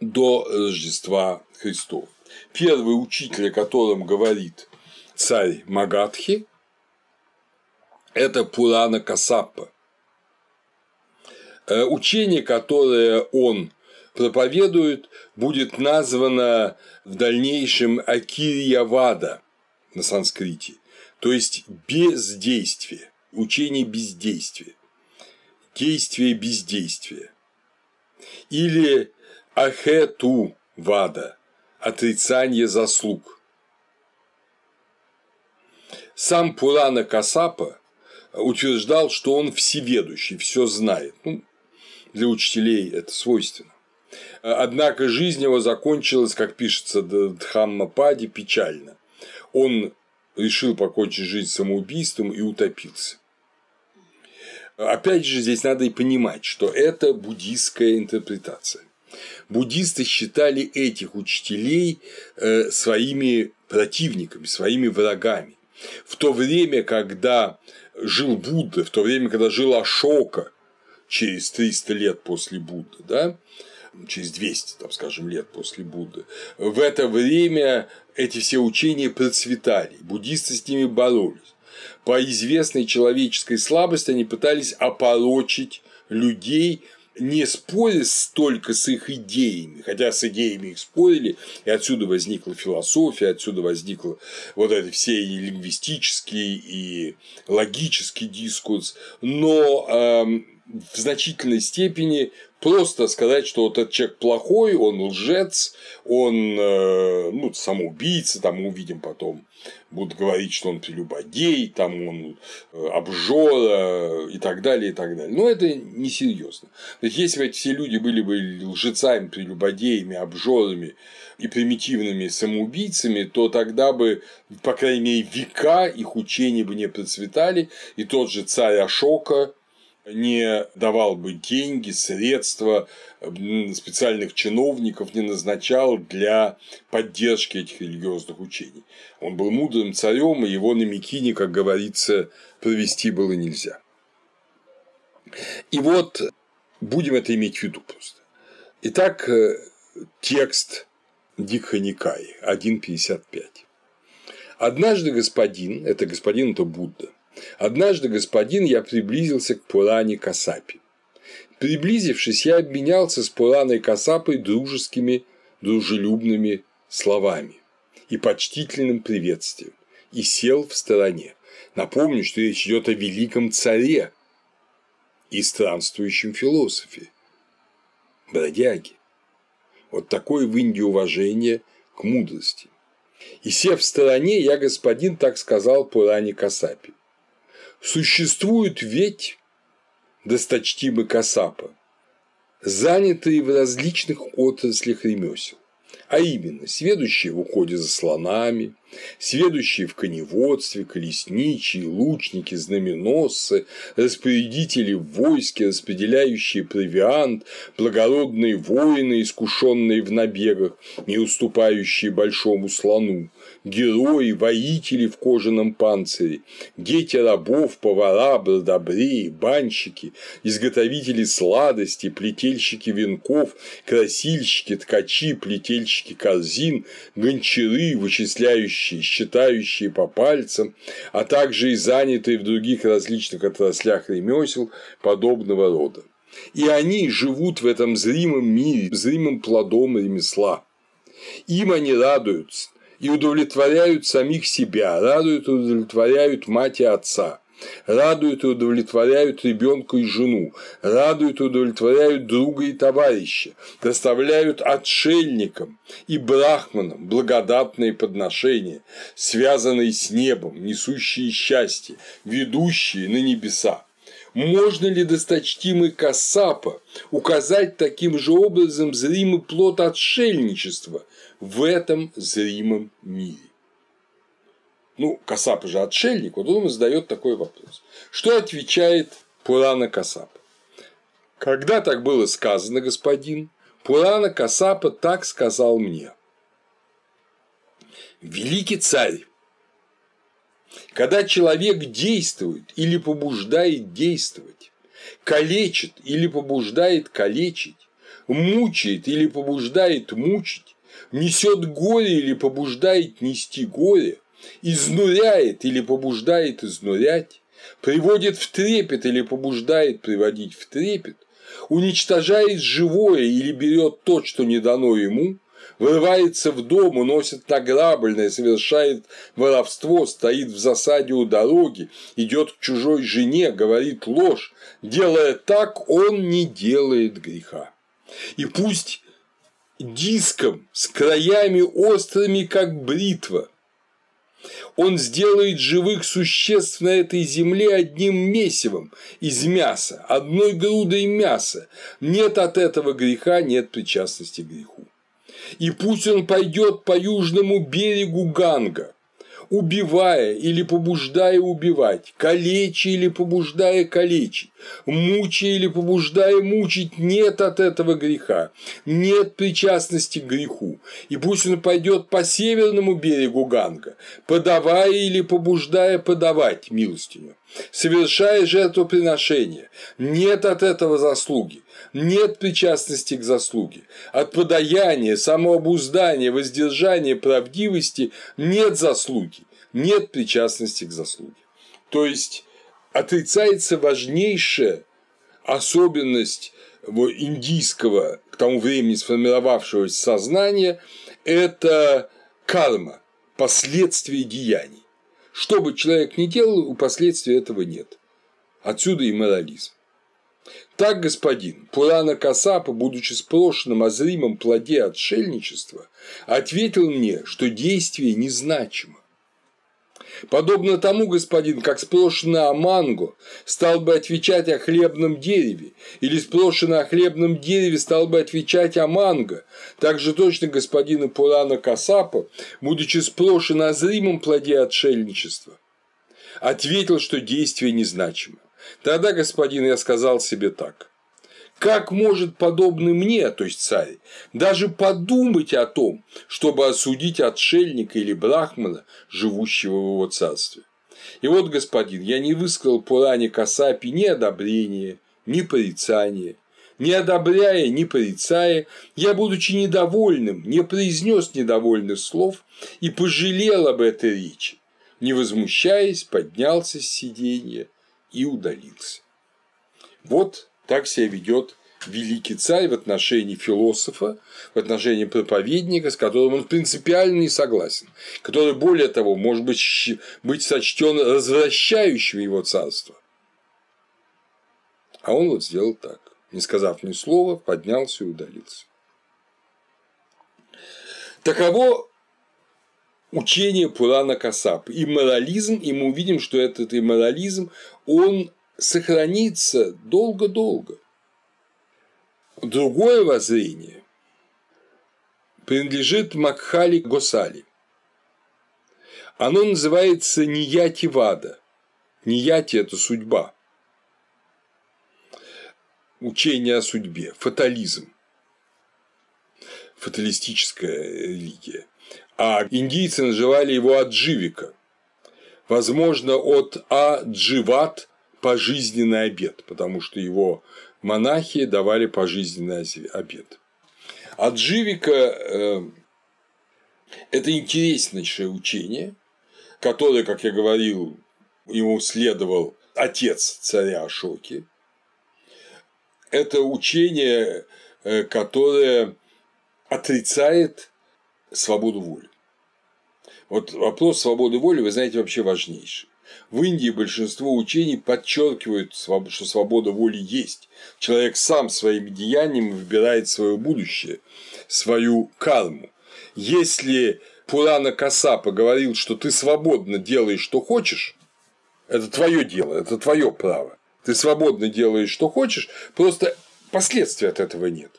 до Рождества Христова. Первый учитель, о котором говорит царь Магадхи, это Пурана Касаппа. Э, учение, которое он проповедует, будет названо в дальнейшем Акирьявада на санскрите, то есть бездействие, учение бездействия, действие бездействия. Или Ахету Вада – отрицание заслуг. Сам Пурана Касапа утверждал, что он всеведущий, все знает. Ну, для учителей это свойственно. Однако жизнь его закончилась, как пишется Дхаммападе, печально. Он решил покончить жизнь самоубийством и утопился. Опять же, здесь надо и понимать, что это буддийская интерпретация буддисты считали этих учителей э, своими противниками, своими врагами. В то время, когда жил Будда, в то время, когда жил Ашока через 300 лет после Будды, да, через 200, там, скажем, лет после Будды, в это время эти все учения процветали, буддисты с ними боролись. По известной человеческой слабости они пытались опорочить людей не споря столько с их идеями, хотя с идеями их спорили, и отсюда возникла философия, отсюда возникла вот это все и лингвистический, и логический дискурс, но э, в значительной степени просто сказать, что вот этот человек плохой, он лжец, он э, ну, самоубийца, там мы увидим потом, будут говорить, что он прелюбодей, там он э, обжора и так далее, и так далее. Но это несерьезно. То есть, если бы эти все люди были бы лжецами, прелюбодеями, обжорами и примитивными самоубийцами, то тогда бы, по крайней мере, века их учения бы не процветали, и тот же царь Ашока не давал бы деньги, средства, специальных чиновников не назначал для поддержки этих религиозных учений. Он был мудрым царем, и его на Микине, как говорится, провести было нельзя. И вот будем это иметь в виду просто. Итак, э, текст Дикха Никаи 1.55. Однажды господин, это господин, это Будда, Однажды, господин, я приблизился к Пуране Касапи. Приблизившись, я обменялся с Пураной Касапой дружескими, дружелюбными словами и почтительным приветствием и сел в стороне. Напомню, что речь идет о великом царе и странствующем философе, бродяге. Вот такое в Индии уважение к мудрости. И сев в стороне, я, господин, так сказал Пуране Касапи. Существуют ведь досточтимы Касапа, занятые в различных отраслях ремесел а именно сведущие в уходе за слонами, сведущие в коневодстве, колесничие, лучники, знаменосцы, распорядители в войске, распределяющие провиант, благородные воины, искушенные в набегах, не уступающие большому слону, герои, воители в кожаном панцире, дети рабов, повара, бродобреи, банщики, изготовители сладостей, плетельщики венков, красильщики, ткачи, плетельщики корзин, гончары, вычисляющие, считающие по пальцам, а также и занятые в других различных отраслях ремесел подобного рода. И они живут в этом зримом мире, зримым плодом ремесла. Им они радуются, и удовлетворяют самих себя, радуют и удовлетворяют мать и отца, радуют и удовлетворяют ребенка и жену, радуют и удовлетворяют друга и товарища, доставляют отшельникам и брахманам благодатные подношения, связанные с небом, несущие счастье, ведущие на небеса. Можно ли досточтимый Кассапа указать таким же образом зримый плод отшельничества – в этом зримом мире. Ну, Касап же отшельник, вот он задает такой вопрос. Что отвечает Пурана Касапа? Когда так было сказано, господин, Пурана Касапа так сказал мне. Великий царь, когда человек действует или побуждает действовать, калечит или побуждает калечить, мучает или побуждает мучить, несет горе или побуждает нести горе, изнуряет или побуждает изнурять, приводит в трепет или побуждает приводить в трепет, уничтожает живое или берет то, что не дано ему, вырывается в дом, уносит награбленное, совершает воровство, стоит в засаде у дороги, идет к чужой жене, говорит ложь, делая так, он не делает греха. И пусть диском с краями острыми, как бритва. Он сделает живых существ на этой земле одним месивом из мяса, одной грудой мяса. Нет от этого греха, нет причастности к греху. И пусть он пойдет по южному берегу Ганга, убивая или побуждая убивать, калечи или побуждая калечить, мучая или побуждая мучить, нет от этого греха, нет причастности к греху. И пусть он пойдет по северному берегу Ганга, подавая или побуждая подавать милостиню, совершая жертвоприношение, нет от этого заслуги, нет причастности к заслуге. От подаяния, самообуздания, воздержания, правдивости нет заслуги, нет причастности к заслуге. То есть отрицается важнейшая особенность индийского к тому времени сформировавшегося сознания – это карма, последствия деяний. Что бы человек ни делал, у последствий этого нет. Отсюда и морализм. Так, господин, Пурана Касапа, будучи спрошенным о зримом плоде отшельничества, ответил мне, что действие незначимо. Подобно тому, господин, как спрошенный о манго стал бы отвечать о хлебном дереве, или спрошенный о хлебном дереве стал бы отвечать о манго, так же точно господин Пурана Касапа, будучи спрошен о зримом плоде отшельничества, ответил, что действие незначимо. Тогда, господин, я сказал себе так. Как может подобный мне, то есть царь, даже подумать о том, чтобы осудить отшельника или брахмана, живущего в его царстве? И вот, господин, я не высказал Пуране Касапи ни одобрения, ни порицания. Не одобряя, не порицая, я, будучи недовольным, не произнес недовольных слов и пожалел об этой речи. Не возмущаясь, поднялся с сиденья и удалился. Вот так себя ведет великий царь в отношении философа, в отношении проповедника, с которым он принципиально не согласен, который, более того, может быть, быть сочтен развращающим его царство. А он вот сделал так, не сказав ни слова, поднялся и удалился. Таково учение Пурана Касап. И морализм, и мы увидим, что этот имморализм, он сохранится долго-долго. Другое воззрение принадлежит Макхали Госали. Оно называется Нияти Вада. Нияти – это судьба. Учение о судьбе, фатализм, фаталистическая религия. А индийцы называли его Адживика. Возможно, от Адживат – пожизненный обед, потому что его монахи давали пожизненный обед. Адживика э, – это интереснейшее учение, которое, как я говорил, ему следовал отец царя Ашоки. Это учение, э, которое отрицает свободу воли. Вот вопрос свободы воли, вы знаете, вообще важнейший. В Индии большинство учений подчеркивают, что свобода воли есть. Человек сам своими деяниями выбирает свое будущее, свою карму. Если Пурана Касапа говорил, что ты свободно делаешь, что хочешь, это твое дело, это твое право. Ты свободно делаешь, что хочешь, просто последствий от этого нет.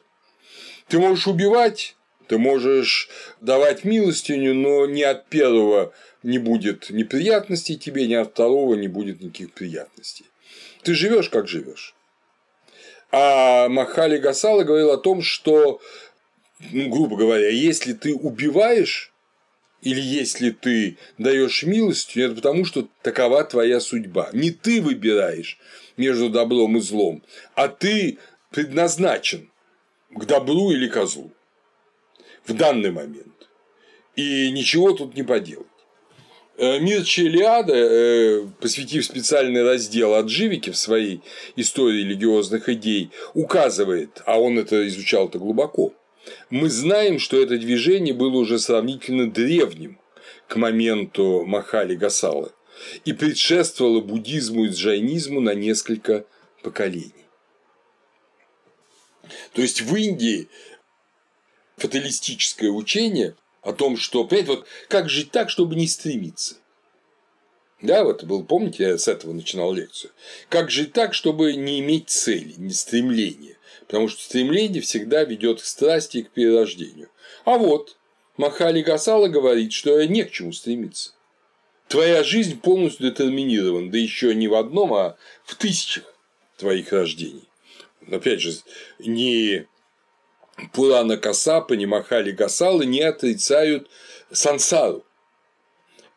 Ты можешь убивать, ты можешь давать милостиню, но ни от первого не будет неприятностей тебе, ни от второго не будет никаких приятностей. Ты живешь, как живешь. А Махали Гасала говорил о том, что, ну, грубо говоря, если ты убиваешь, или если ты даешь милостью, это потому, что такова твоя судьба. Не ты выбираешь между добром и злом, а ты предназначен к добру или козлу в данный момент. И ничего тут не поделать. Э, Мирча Илиада, э, посвятив специальный раздел Адживики в своей истории религиозных идей, указывает, а он это изучал-то глубоко, мы знаем, что это движение было уже сравнительно древним к моменту Махали Гасалы и предшествовало буддизму и джайнизму на несколько поколений. То есть в Индии фаталистическое учение о том, что, понимаете, вот как жить так, чтобы не стремиться. Да, вот был, помните, я с этого начинал лекцию. Как жить так, чтобы не иметь цели, не стремления. Потому что стремление всегда ведет к страсти и к перерождению. А вот Махали Гасала говорит, что не к чему стремиться. Твоя жизнь полностью детерминирована, да еще не в одном, а в тысячах твоих рождений. Опять же, не Пурана Касапа, ни Махали Гасалы не отрицают сансару.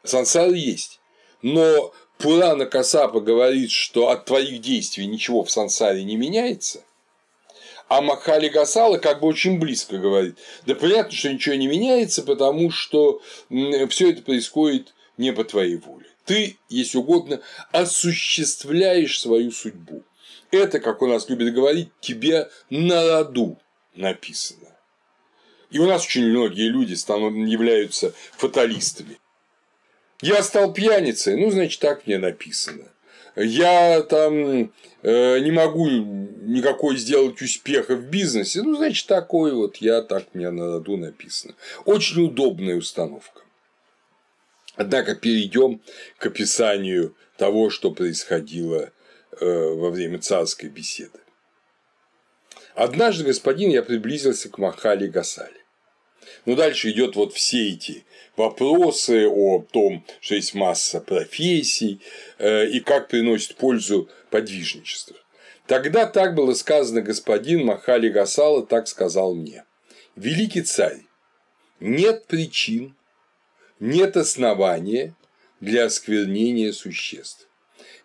Сансара есть. Но Пурана Касапа говорит, что от твоих действий ничего в сансаре не меняется, а Махали Гасала как бы очень близко говорит. Да понятно, что ничего не меняется, потому что все это происходит не по твоей воле. Ты, если угодно, осуществляешь свою судьбу. Это, как у нас любят говорить, тебе на роду написано. И у нас очень многие люди являются фаталистами. Я стал пьяницей, ну, значит, так мне написано. я там э, не могу никакой сделать успеха в бизнесе, ну, значит, такой вот, я так, меня на роду написано. Очень удобная установка. Однако перейдем к описанию того, что происходило э, во время царской беседы. Однажды, господин, я приблизился к Махали Гасали. Ну, дальше идет вот все эти вопросы о том, что есть масса профессий э, и как приносит пользу подвижничество. Тогда так было сказано господин Махали Гасала, так сказал мне. Великий царь, нет причин, нет основания для осквернения существ.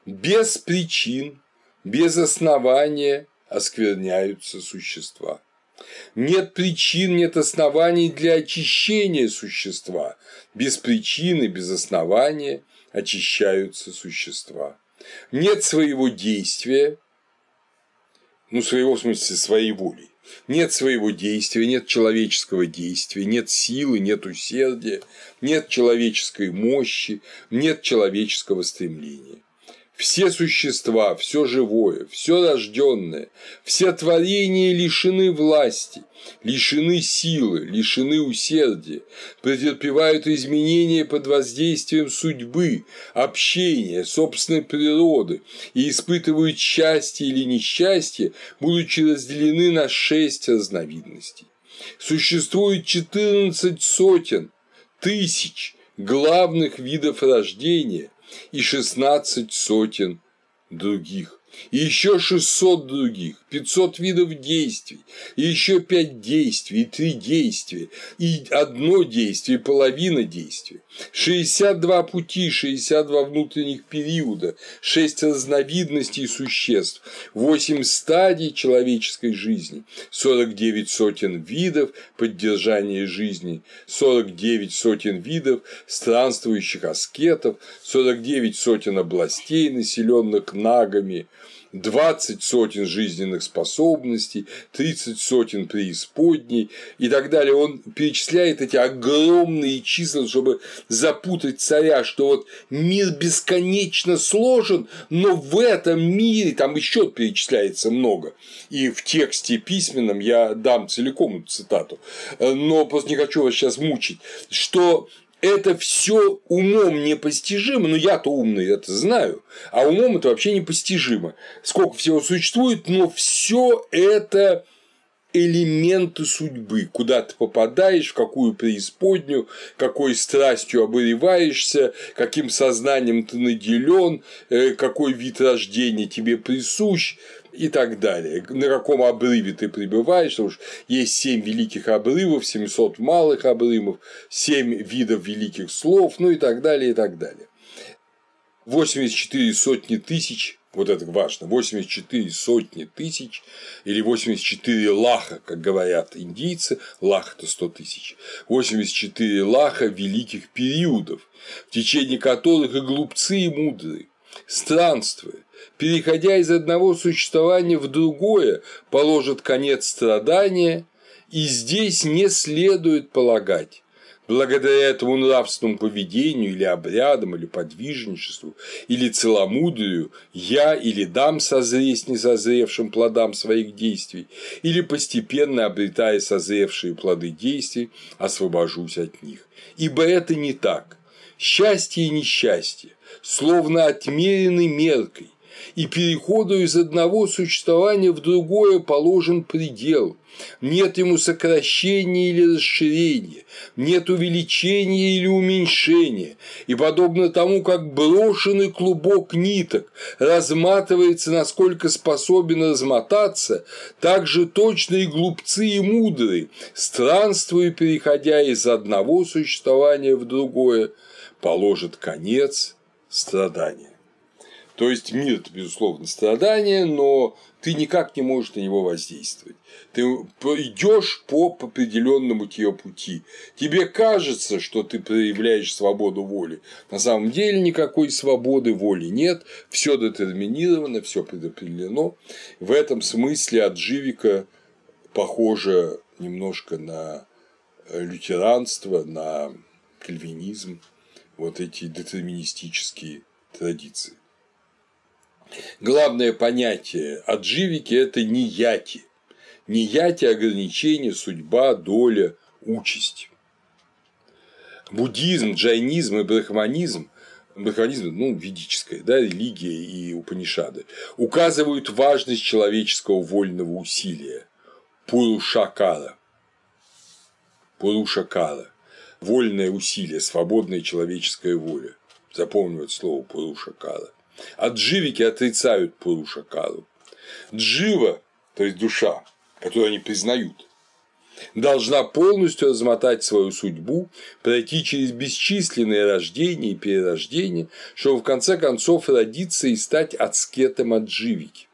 Без причин, без основания оскверняются существа. Нет причин, нет оснований для очищения существа. Без причины, без основания очищаются существа. Нет своего действия, ну, своего в смысле, своей воли. Нет своего действия, нет человеческого действия, нет силы, нет усердия, нет человеческой мощи, нет человеческого стремления. Все существа, все живое, все рожденное, все творения лишены власти, лишены силы, лишены усердия, претерпевают изменения под воздействием судьбы, общения, собственной природы и испытывают счастье или несчастье, будучи разделены на шесть разновидностей. Существует 14 сотен, тысяч главных видов рождения, и 16 сотен других и еще 600 других, 500 видов действий, и еще 5 действий, и 3 действия, и одно действие, половина действия, 62 пути, 62 внутренних периода, 6 разновидностей существ, 8 стадий человеческой жизни, 49 сотен видов поддержания жизни, 49 сотен видов странствующих аскетов, 49 сотен областей, населенных нагами, 20 сотен жизненных способностей, 30 сотен преисподней и так далее. Он перечисляет эти огромные числа, чтобы запутать царя, что вот мир бесконечно сложен, но в этом мире, там еще перечисляется много, и в тексте письменном я дам целиком эту цитату, но просто не хочу вас сейчас мучить, что это все умом непостижимо, ну я-то умный, это знаю, а умом это вообще непостижимо. Сколько всего существует, но все это элементы судьбы, куда ты попадаешь, в какую преисподнюю, какой страстью обуреваешься, каким сознанием ты наделен, э, какой вид рождения тебе присущ и так далее. На каком обрыве ты пребываешь, что есть семь великих обрывов, 700 малых обрывов, семь видов великих слов, ну и так далее, и так далее. 84 сотни тысяч вот это важно, 84 сотни тысяч или 84 лаха, как говорят индийцы, лах – это 100 тысяч, 84 лаха великих периодов, в течение которых и глупцы, и мудрые, странствуя, переходя из одного существования в другое, положат конец страдания, и здесь не следует полагать, благодаря этому нравственному поведению или обрядам, или подвижничеству, или целомудрию я или дам созреть несозревшим плодам своих действий, или постепенно обретая созревшие плоды действий, освобожусь от них. Ибо это не так. Счастье и несчастье словно отмерены меркой, и переходу из одного существования в другое положен предел. Нет ему сокращения или расширения, нет увеличения или уменьшения, и подобно тому, как брошенный клубок ниток разматывается, насколько способен размотаться, так же точно и глупцы и мудрые, странствуя, переходя из одного существования в другое, положит конец страдания. То есть мир это, безусловно, страдание, но ты никак не можешь на него воздействовать. Ты идешь по определенному тебе пути. Тебе кажется, что ты проявляешь свободу воли. На самом деле никакой свободы воли нет. Все детерминировано, все предопределено. В этом смысле от похоже немножко на лютеранство, на кальвинизм, вот эти детерминистические традиции. Главное понятие адживики – это не яти. Не яти – ограничение, судьба, доля, участь. Буддизм, джайнизм и брахманизм брахманизм, ну, ведическая, да, религия и Упанишады, указывают важность человеческого вольного усилия – пурушакара. Пурушакара – вольное усилие, свободная человеческая воля. Запомним это слово пурушакара. А дживики отрицают пурушакару. Джива, то есть душа, которую они признают, должна полностью размотать свою судьбу, пройти через бесчисленные рождения и перерождения, чтобы в конце концов родиться и стать аскетом от дживики.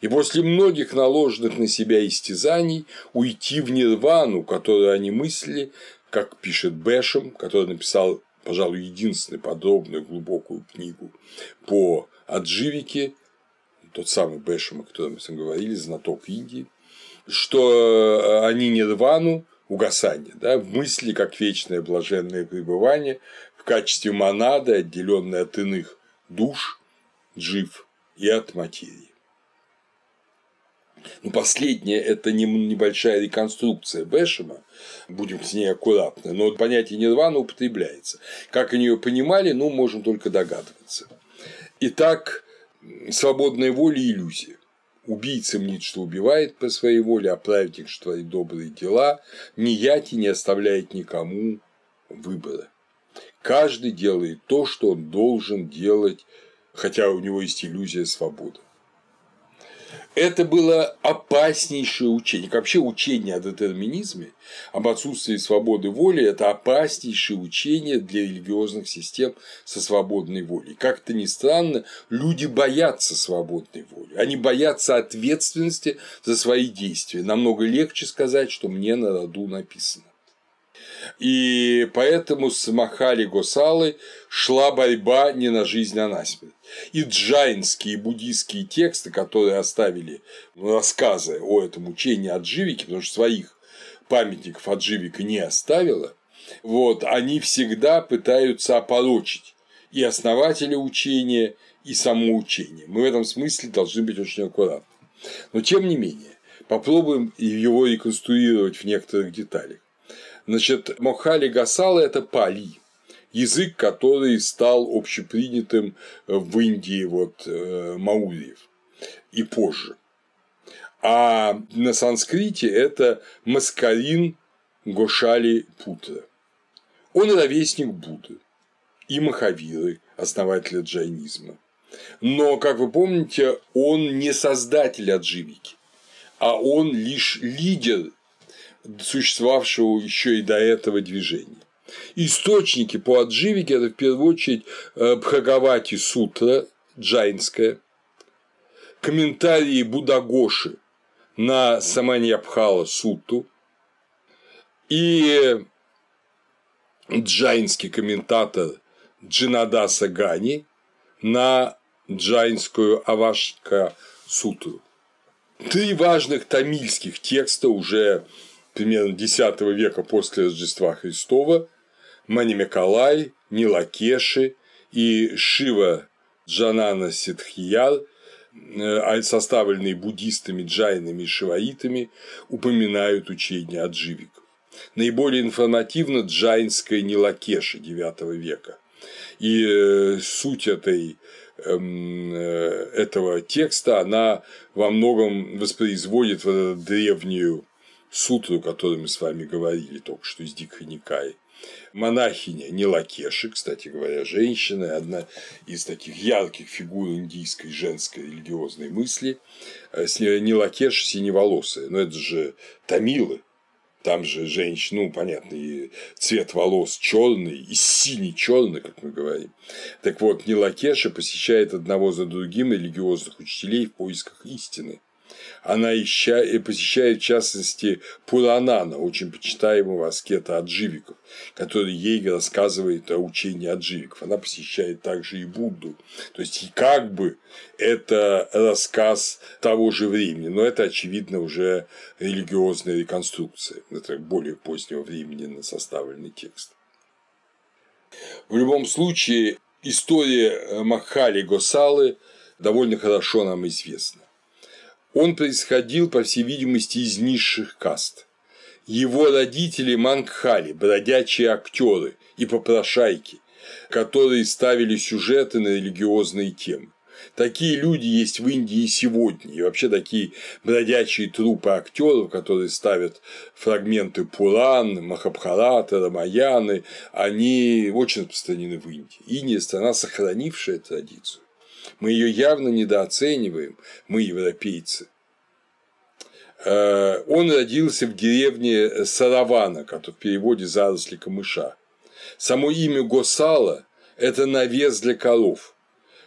И после многих наложенных на себя истязаний уйти в нирвану, которую они мыслили, как пишет Бэшем, который написал, пожалуй, единственную подробную глубокую книгу по Адживике, тот самый Бэшем, о котором мы говорили, знаток Индии, что э, они нирвану, угасание, да, в мысли как вечное блаженное пребывание в качестве монады, отделенной от иных душ, жив и от материи. Ну, последнее – это небольшая реконструкция Бэшема, будем с ней аккуратны, но понятие нирвана употребляется. Как они ее понимали, ну, можем только догадываться. Итак, свободная воля иллюзия. Убийца мнит, что убивает по своей воле, а праведник, что творит добрые дела, ни яти не оставляет никому выбора. Каждый делает то, что он должен делать, хотя у него есть иллюзия свободы. Это было опаснейшее учение. Вообще учение о детерминизме, об отсутствии свободы воли – это опаснейшее учение для религиозных систем со свободной волей. Как-то ни странно, люди боятся свободной воли. Они боятся ответственности за свои действия. Намного легче сказать, что мне на роду написано. И поэтому с Махали Госалы шла борьба не на жизнь, а на смерть. И джайнские буддийские тексты, которые оставили рассказы о этом учении Адживики, потому что своих памятников Адживика не оставила, вот, они всегда пытаются опорочить и основателя учения, и само учение. Мы в этом смысле должны быть очень аккуратны. Но тем не менее, попробуем его реконструировать в некоторых деталях. Значит, Мохали Гасала – это пали, язык, который стал общепринятым в Индии вот, э, маурьев и позже. А на санскрите это Маскарин Гошали Путра. Он ровесник Будды и Махавиры, основателя джайнизма. Но, как вы помните, он не создатель адживики, а он лишь лидер существовавшего еще и до этого движения. Источники по Адживике – это в первую очередь э, Бхагавати Сутра джайнская, комментарии Будагоши на Саманьябхала Суту и джайнский комментатор Джинадаса Гани на джайнскую Авашка Сутру. Три важных тамильских текста уже примерно X века после Рождества Христова Манимекалай, Нилакеши и Шива Джанана Ситхияр, э, составленные буддистами, джайнами и шиваитами, упоминают учение Адживика. Наиболее информативно джайнская Нилакеша IX века. И э, суть этой эм, э, этого текста, она во многом воспроизводит древнюю сутру, о которой мы с вами говорили только что из Дикханикай. Монахиня Нилакеши, кстати говоря, женщина, одна из таких ярких фигур индийской женской религиозной мысли. Э, Нилакеша синеволосая, но это же тамилы, там же женщина, ну, понятно, и цвет волос черный, и синий черный, как мы говорим. Так вот, Нилакеша посещает одного за другим религиозных учителей в поисках истины она ища... и посещает, в частности, Пуранана, очень почитаемого аскета адживиков, который ей рассказывает о учении адживиков. Она посещает также и Будду. То есть, как бы это рассказ того же времени, но это, очевидно, уже религиозная реконструкция. Это более позднего времени на составленный текст. В любом случае, история Махали Госалы довольно хорошо нам известна. Он происходил, по всей видимости, из низших каст. Его родители Мангхали, бродячие актеры и попрошайки, которые ставили сюжеты на религиозные темы. Такие люди есть в Индии сегодня. И вообще такие бродячие трупы актеров, которые ставят фрагменты Пуран, Махабхарата, Рамаяны, они очень распространены в Индии. Индия – страна, сохранившая традицию. Мы ее явно недооцениваем, мы европейцы. Э, он родился в деревне Саравана, как в переводе «заросли камыша». Само имя Госала – это навес для коров.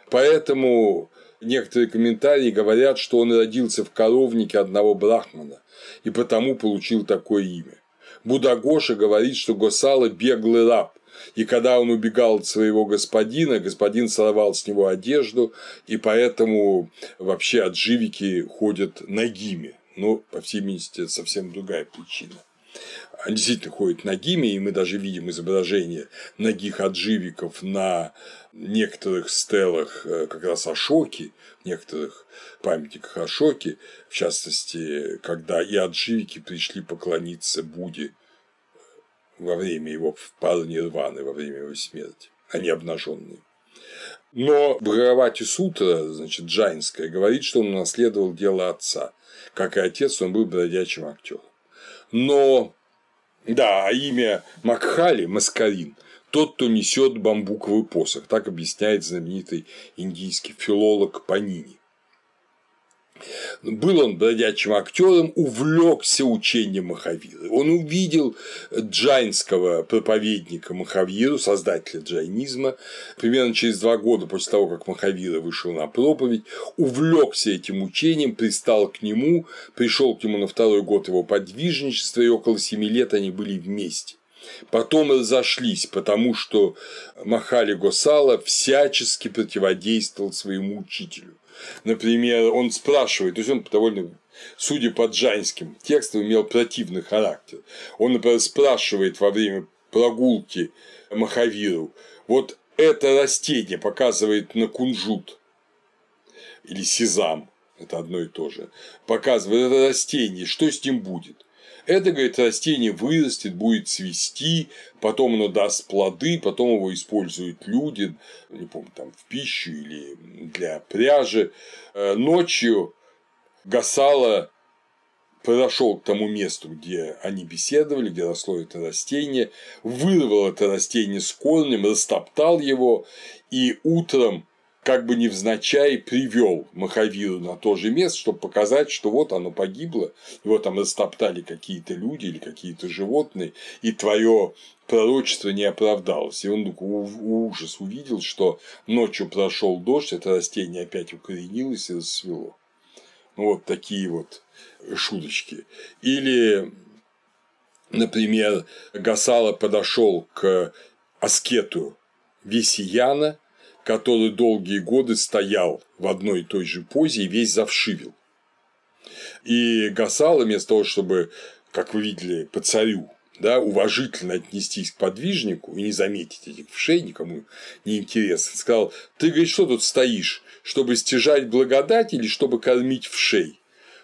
Поэтому некоторые комментарии говорят, что он родился в коровнике одного брахмана и потому получил такое имя. Будагоша говорит, что Госала – беглый раб, и когда он убегал от своего господина, господин сорвал с него одежду, и поэтому вообще отживики ходят нагими. Но, по всей видимости, это совсем другая причина. Они действительно ходят нагими, и мы даже видим изображение ногих отживиков на некоторых стелах э, как раз Ашоки, некоторых памятниках Ашоки, в частности, когда и отживики пришли поклониться Будде во время его пары Нирваны, во время его смерти, они обнаженные. Но Бхагавати Сутра, значит, джайнская, говорит, что он наследовал дело отца. Как и отец, он был бродячим актером. Но, да, а имя Макхали, Маскарин, тот, кто несет бамбуковый посох, так объясняет знаменитый индийский филолог Панини. Был он бродячим актером, увлекся учением Махавиры. Он увидел джайнского проповедника Махавиру, создателя джайнизма, примерно через два года после того, как Махавира вышел на проповедь, увлекся этим учением, пристал к нему, пришел к нему на второй год его подвижничества, и около семи лет они были вместе. Потом разошлись, потому что Махали Госала всячески противодействовал своему учителю. Например, он спрашивает, то есть он довольно судя по джайнским текстам, имел противный характер. Он, например, спрашивает во время прогулки Махавиру, вот это растение показывает на кунжут или сезам, это одно и то же, показывает это растение, что с ним будет? Это, говорит, растение вырастет, будет цвести, потом оно даст плоды, потом его используют люди, не помню, там в пищу или для пряжи. Э, ночью Гасала подошел к тому месту, где они беседовали, где росло это растение, вырвал это растение с корнем, растоптал его, и утром как бы невзначай привел Махавиру на то же место, чтобы показать, что вот оно погибло, его там растоптали какие-то люди или какие-то животные, и твое пророчество не оправдалось. И он ужас увидел, что ночью прошел дождь, это растение опять укоренилось и расцвело. Вот такие вот шуточки. Или, например, Гасала подошел к аскету Весияна, который долгие годы стоял в одной и той же позе и весь завшивил. И Гасала вместо того, чтобы, как вы видели, по царю да, уважительно отнестись к подвижнику и не заметить этих вшей, никому не интересно, сказал, ты, говорит, что тут стоишь, чтобы стяжать благодать или чтобы кормить вшей?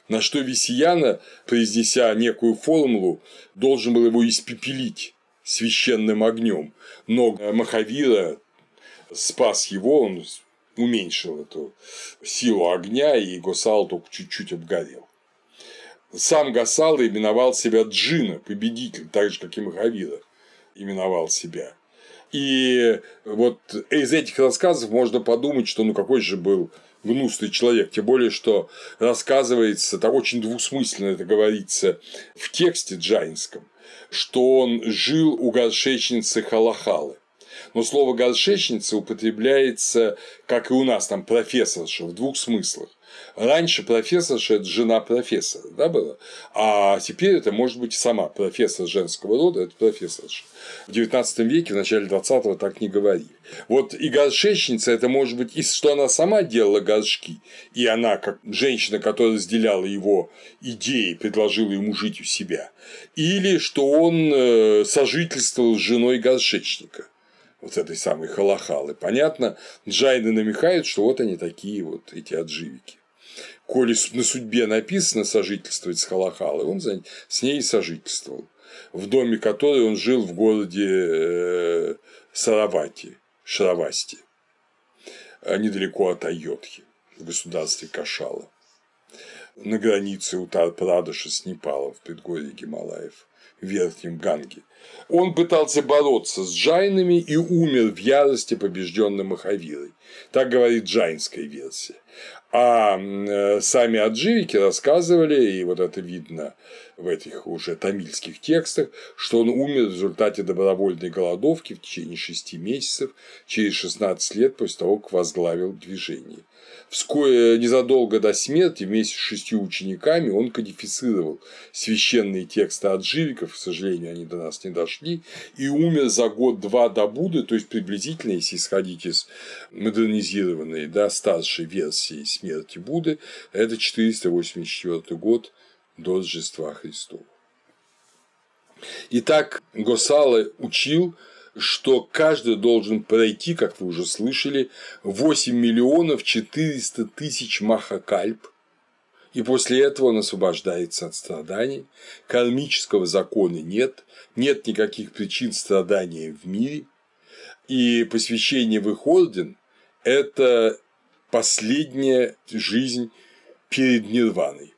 На что Висияна, произнеся некую формулу, должен был его испепелить священным огнем. Но Махавира спас его, он уменьшил эту силу огня, и Госал только чуть-чуть обгорел. Сам Гасал именовал себя Джина, победитель, так же, как и Махавира именовал себя. И вот из этих рассказов можно подумать, что ну какой же был гнусный человек, тем более, что рассказывается, это очень двусмысленно это говорится в тексте джайнском, что он жил у горшечницы Халахалы. Но слово «горшечница» употребляется, как и у нас, там профессорша, в двух смыслах. Раньше профессорша – это жена профессора, да, было? А теперь это может быть сама профессор женского рода, это профессорша. В XIX веке, в начале XX так не говорили. Вот и горшечница – это может быть и что она сама делала горшки, и она, как женщина, которая разделяла его идеи, предложила ему жить у себя, или что он э, сожительствовал с женой горшечника вот этой самой халахалы. Понятно, джайны намекают, что вот они такие вот, эти отживики. Коли на судьбе написано сожительствовать с халахалой, он с ней сожительствовал. В доме которой он жил в городе э, Саравати, Шаравасти, недалеко от Айотхи, в государстве Кашала, на границе Утар-Прадыша с Непалом в предгорье Гималаев Верхнем Ганге. Он пытался бороться с джайнами и умер в ярости, побежденный Махавирой. Так говорит джайнская версия. А э, сами адживики рассказывали, и вот это видно в этих уже тамильских текстах, что он умер в результате добровольной голодовки в течение шести месяцев через 16 лет после того, как возглавил движение. Вскоре, незадолго до смерти, вместе с шестью учениками он кодифицировал священные тексты отживиков, к сожалению, они до нас не дошли, и умер за год-два до Будды, то есть приблизительно, если исходить из модернизированной, да, старшей версии смерти Будды, это 484 год до Рождества Христова. Итак, Госала учил, что каждый должен пройти, как вы уже слышали, 8 миллионов 400 тысяч махакальп, и после этого он освобождается от страданий, кармического закона нет, нет никаких причин страдания в мире, и посвящение в их орден – это последняя жизнь перед нирваной.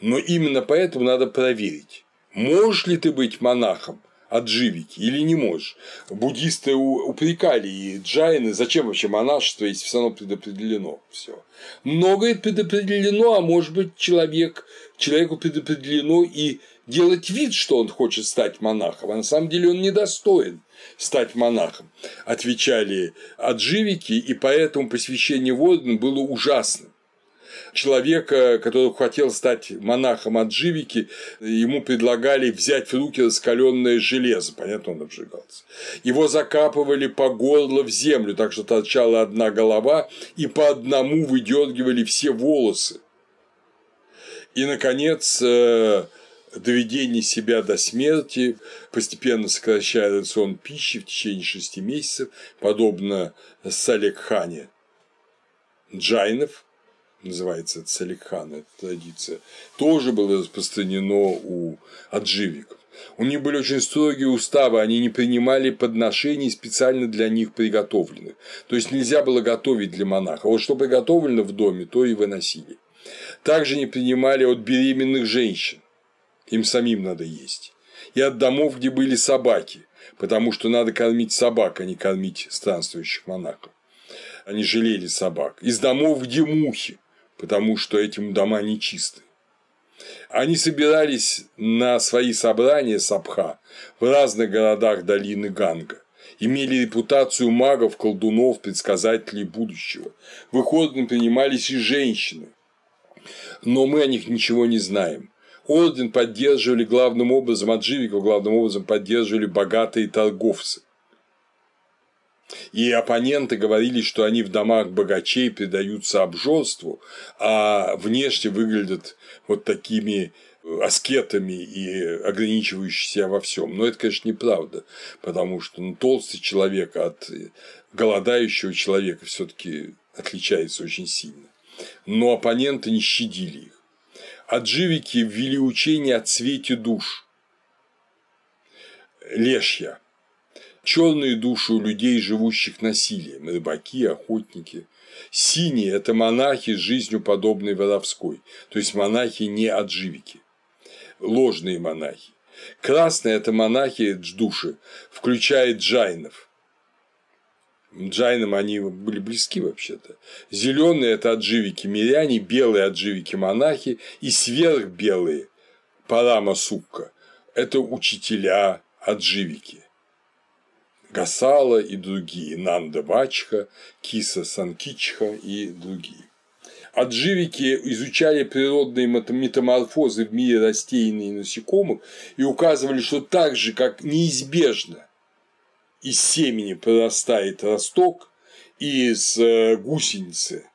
Но именно поэтому надо проверить, можешь ли ты быть монахом отживить или не можешь. Буддисты упрекали и джайны, зачем вообще монашество, если все равно предопределено все. Многое предопределено, а может быть человек, человеку предопределено и делать вид, что он хочет стать монахом, а на самом деле он недостоин стать монахом, отвечали отживики, и поэтому посвящение в орден было ужасным человека, который хотел стать монахом от Дживики, ему предлагали взять в руки раскаленное железо, понятно, он обжигался. Его закапывали по горло в землю, так что торчала одна голова, и по одному выдергивали все волосы. И, наконец, э, доведение себя до смерти, постепенно сокращая рацион пищи в течение шести месяцев, подобно Салекхане Джайнов – называется Цаликхан, эта традиция, тоже было распространено у отживиков. У них были очень строгие уставы, они не принимали подношений специально для них приготовленных. То есть нельзя было готовить для монаха. Вот что приготовлено в доме, то и выносили. Также не принимали от беременных женщин. Им самим надо есть. И от домов, где были собаки, потому что надо кормить собак, а не кормить странствующих монахов. Они жалели собак. Из домов, где мухи, потому что этим дома нечисты. Они собирались на свои собрания сабха в разных городах долины Ганга, имели репутацию магов, колдунов, предсказателей будущего. В их орден принимались и женщины, но мы о них ничего не знаем. Орден поддерживали главным образом, отживиков главным образом поддерживали богатые торговцы. И оппоненты говорили, что они в домах богачей предаются обжорству, а внешне выглядят вот такими аскетами и ограничивающими себя во всем. Но это, конечно, неправда, потому что ну, толстый человек от голодающего человека все-таки отличается очень сильно. Но оппоненты не щадили их. Отживики ввели учение о цвете душ. Лешья – черные души у людей, живущих насилием, рыбаки, охотники. Синие – это монахи с жизнью подобной воровской, то есть монахи не отживики, ложные монахи. Красные – это монахи души, включая джайнов. Джайнам они были близки вообще-то. Зеленые – это отживики миряне, белые – отживики монахи, и сверхбелые – парама сукка – это учителя отживики. Гасала и другие, Нанда Вачха, Киса Санкичха и другие. Отживики изучали природные метаморфозы в мире растений и насекомых и указывали, что так же, как неизбежно из семени прорастает росток, из э, гусеницы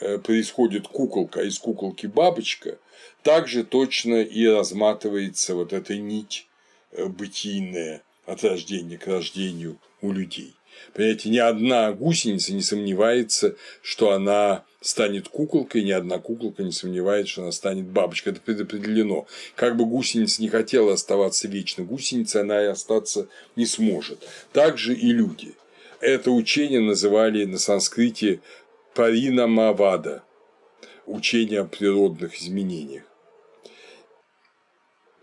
э, происходит куколка, а из куколки бабочка, также точно и разматывается вот эта нить э, бытийная от рождения к рождению у людей. Понимаете, ни одна гусеница не сомневается, что она станет куколкой, ни одна куколка не сомневается, что она станет бабочкой. Это предопределено. Как бы гусеница не хотела оставаться вечно гусеницей, она и остаться не сможет. Также и люди. Это учение называли на санскрите Парина Мавада – учение о природных изменениях.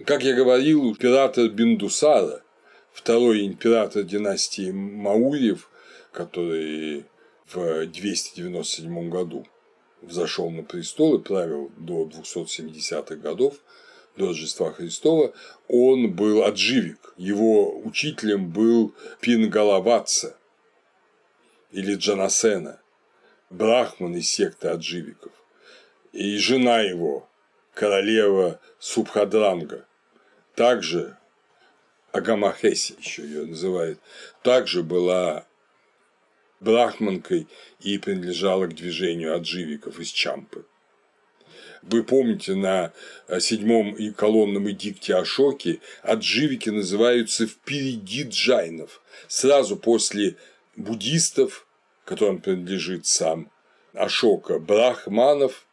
Как я говорил, император Биндусара второй император династии Маурьев, который в 297 году взошел на престол и правил до 270-х годов, до Рождества Христова, он был отживик. Его учителем был Пингалаватса или Джанасена, брахман из секты отживиков. И жена его, королева Субхадранга, также Агамахеси еще ее называют, также была брахманкой и принадлежала к движению отживиков из Чампы. Вы помните, на седьмом и колонном эдикте Ашоки отживики называются впереди джайнов, сразу после буддистов, которым принадлежит сам Ашока, брахманов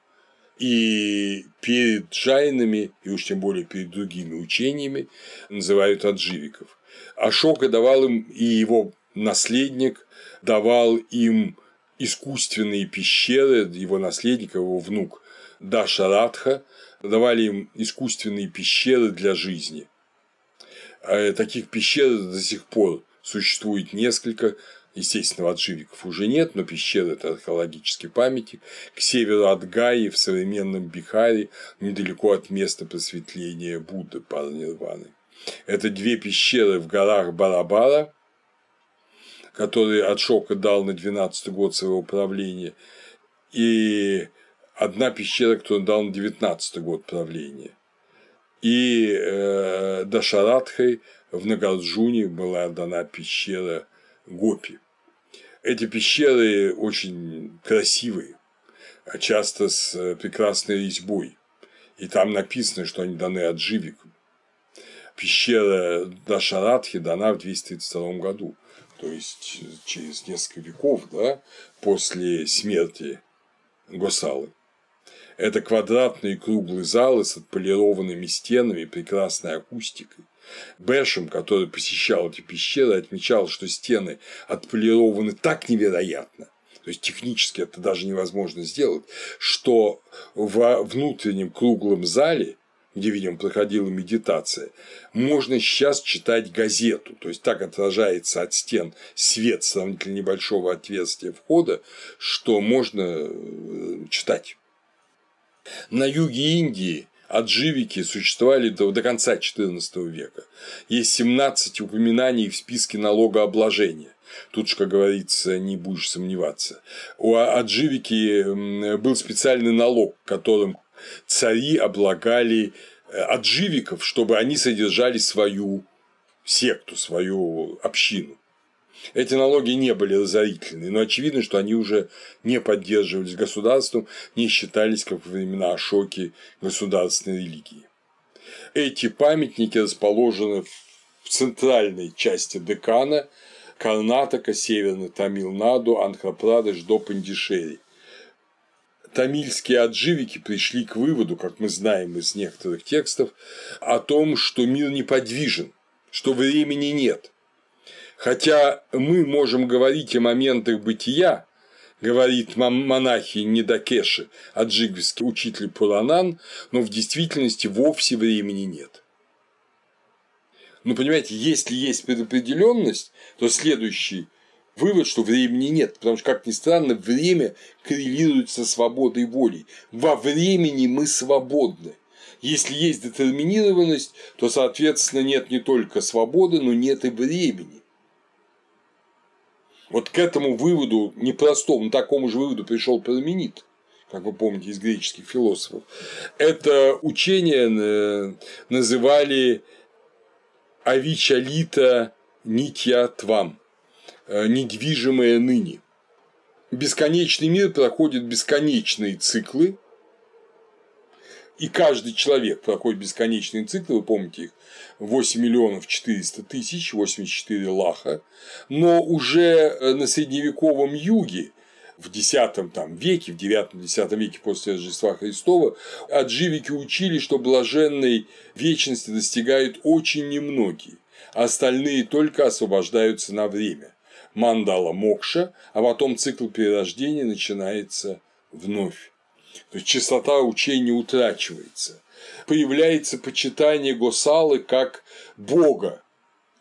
и перед джайнами, и уж тем более перед другими учениями, называют адживиков. Ашока давал им, и его наследник давал им искусственные пещеры, его наследник, его внук Дашарадха, давали им искусственные пещеры для жизни. А таких пещер до сих пор существует несколько, Естественно, отживиков уже нет, но пещера – это археологический памятник. К северу от Гаи, в современном Бихаре, недалеко от места просветления Будды Парнирваны. Это две пещеры в горах Барабара, которые от Шока дал на 12 год своего правления, и одна пещера, которую он дал на 19 год правления. И э, Дашарадхой в Нагарджуне была дана пещера Гопи. Эти пещеры очень красивые, а часто с э, прекрасной резьбой. И там написано, что они даны отживикам. Пещера Дашарадхи дана в 232 году, то есть через несколько веков да, после смерти Госалы. Это квадратные круглые залы с отполированными стенами прекрасной акустикой. Бэшем, который посещал эти пещеры, отмечал, что стены отполированы так невероятно, то есть технически это даже невозможно сделать, что во внутреннем круглом зале где, видимо, проходила медитация, можно сейчас читать газету. То есть так отражается от стен свет сравнительно небольшого отверстия входа, что можно э, читать. На юге Индии Адживики существовали до, до конца XIV века. Есть 17 упоминаний в списке налогообложения. Тут же, как говорится, не будешь сомневаться. У адживики был специальный налог, которым цари облагали э, адживиков, чтобы они содержали свою секту, свою общину. Эти налоги не были разорительны, но очевидно, что они уже не поддерживались государством, не считались, как во времена Ашоки, государственной религией. Эти памятники расположены в центральной части Декана, Карнатака, Северный Тамилнаду, Анхрапрадеш до Пандишери. Тамильские отживики пришли к выводу, как мы знаем из некоторых текстов, о том, что мир неподвижен, что времени нет – Хотя мы можем говорить о моментах бытия, говорит монахи Недакеши, аджигвский учитель Пуранан, но в действительности вовсе времени нет. Ну, понимаете, если есть предопределенность, то следующий вывод, что времени нет, потому что, как ни странно, время коррелирует со свободой воли. Во времени мы свободны. Если есть детерминированность, то, соответственно, нет не только свободы, но нет и времени. Вот к этому выводу непростому, такому же выводу пришел Парменид, как вы помните из греческих философов. Это учение э, называли авичалита нитья твам, э, недвижимое ныне. Бесконечный мир проходит бесконечные циклы, и каждый человек проходит бесконечные циклы, вы помните их, 8 миллионов 400 тысяч, 84 лаха, но уже на средневековом юге в X там, веке, в IX-X веке после Рождества Христова, отживики учили, что блаженной вечности достигают очень немногие, а остальные только освобождаются на время. Мандала мокша, а потом цикл перерождения начинается вновь. То есть частота учения утрачивается. Появляется почитание Госалы как Бога,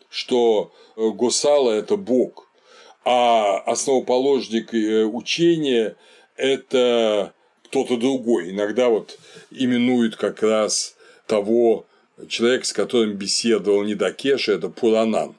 что э, Госала – это Бог – а основоположник э, учения – это кто-то другой. Иногда вот именуют как раз того человека, с которым беседовал Нидакеша, это Пуранан.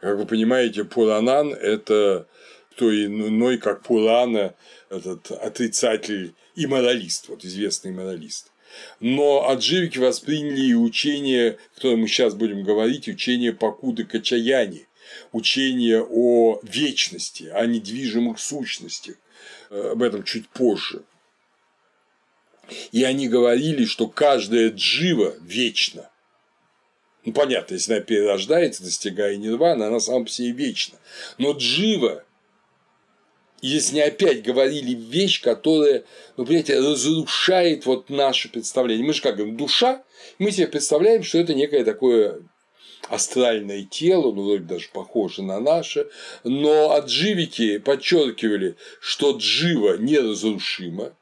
Как вы понимаете, Пуранан – это кто иной, как Пурана, этот отрицатель и моралист, вот известный моралист. Но адживики восприняли учение, о котором мы сейчас будем говорить, учение Пакуды Качаяни, учение о вечности, о недвижимых сущностях. Э, об этом чуть позже. И они говорили, что каждая джива вечна. Ну, понятно, если она перерождается, достигая нирваны, она сама по себе вечна. Но джива, если опять говорили вещь, которая, ну, понимаете, разрушает вот наше представление. Мы же как говорим, душа, мы себе представляем, что это некое такое астральное тело, ну, вроде даже похоже на наше, но отживики подчеркивали, что джива неразрушима,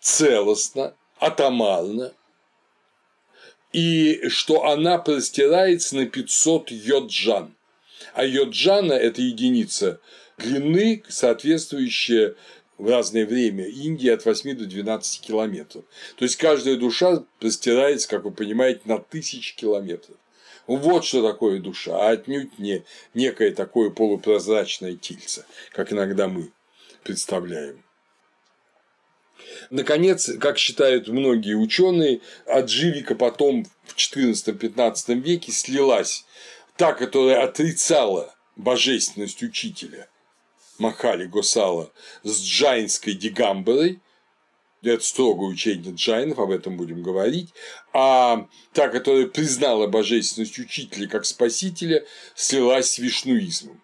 целостна, атомарна, и что она простирается на 500 йоджан. А йоджана – это единица длины, соответствующая в разное время Индии от 8 до 12 километров. То есть каждая душа простирается, как вы понимаете, на тысячи километров. Вот что такое душа, а отнюдь не некое такое полупрозрачное тельце, как иногда мы представляем. Наконец, как считают многие ученые, от Живика потом в XIV-XV веке слилась та, которая отрицала божественность учителя Махали Госала с джайнской дигамбарой, это строгое учение джайнов, об этом будем говорить, а та, которая признала божественность учителя как спасителя, слилась с вишнуизмом.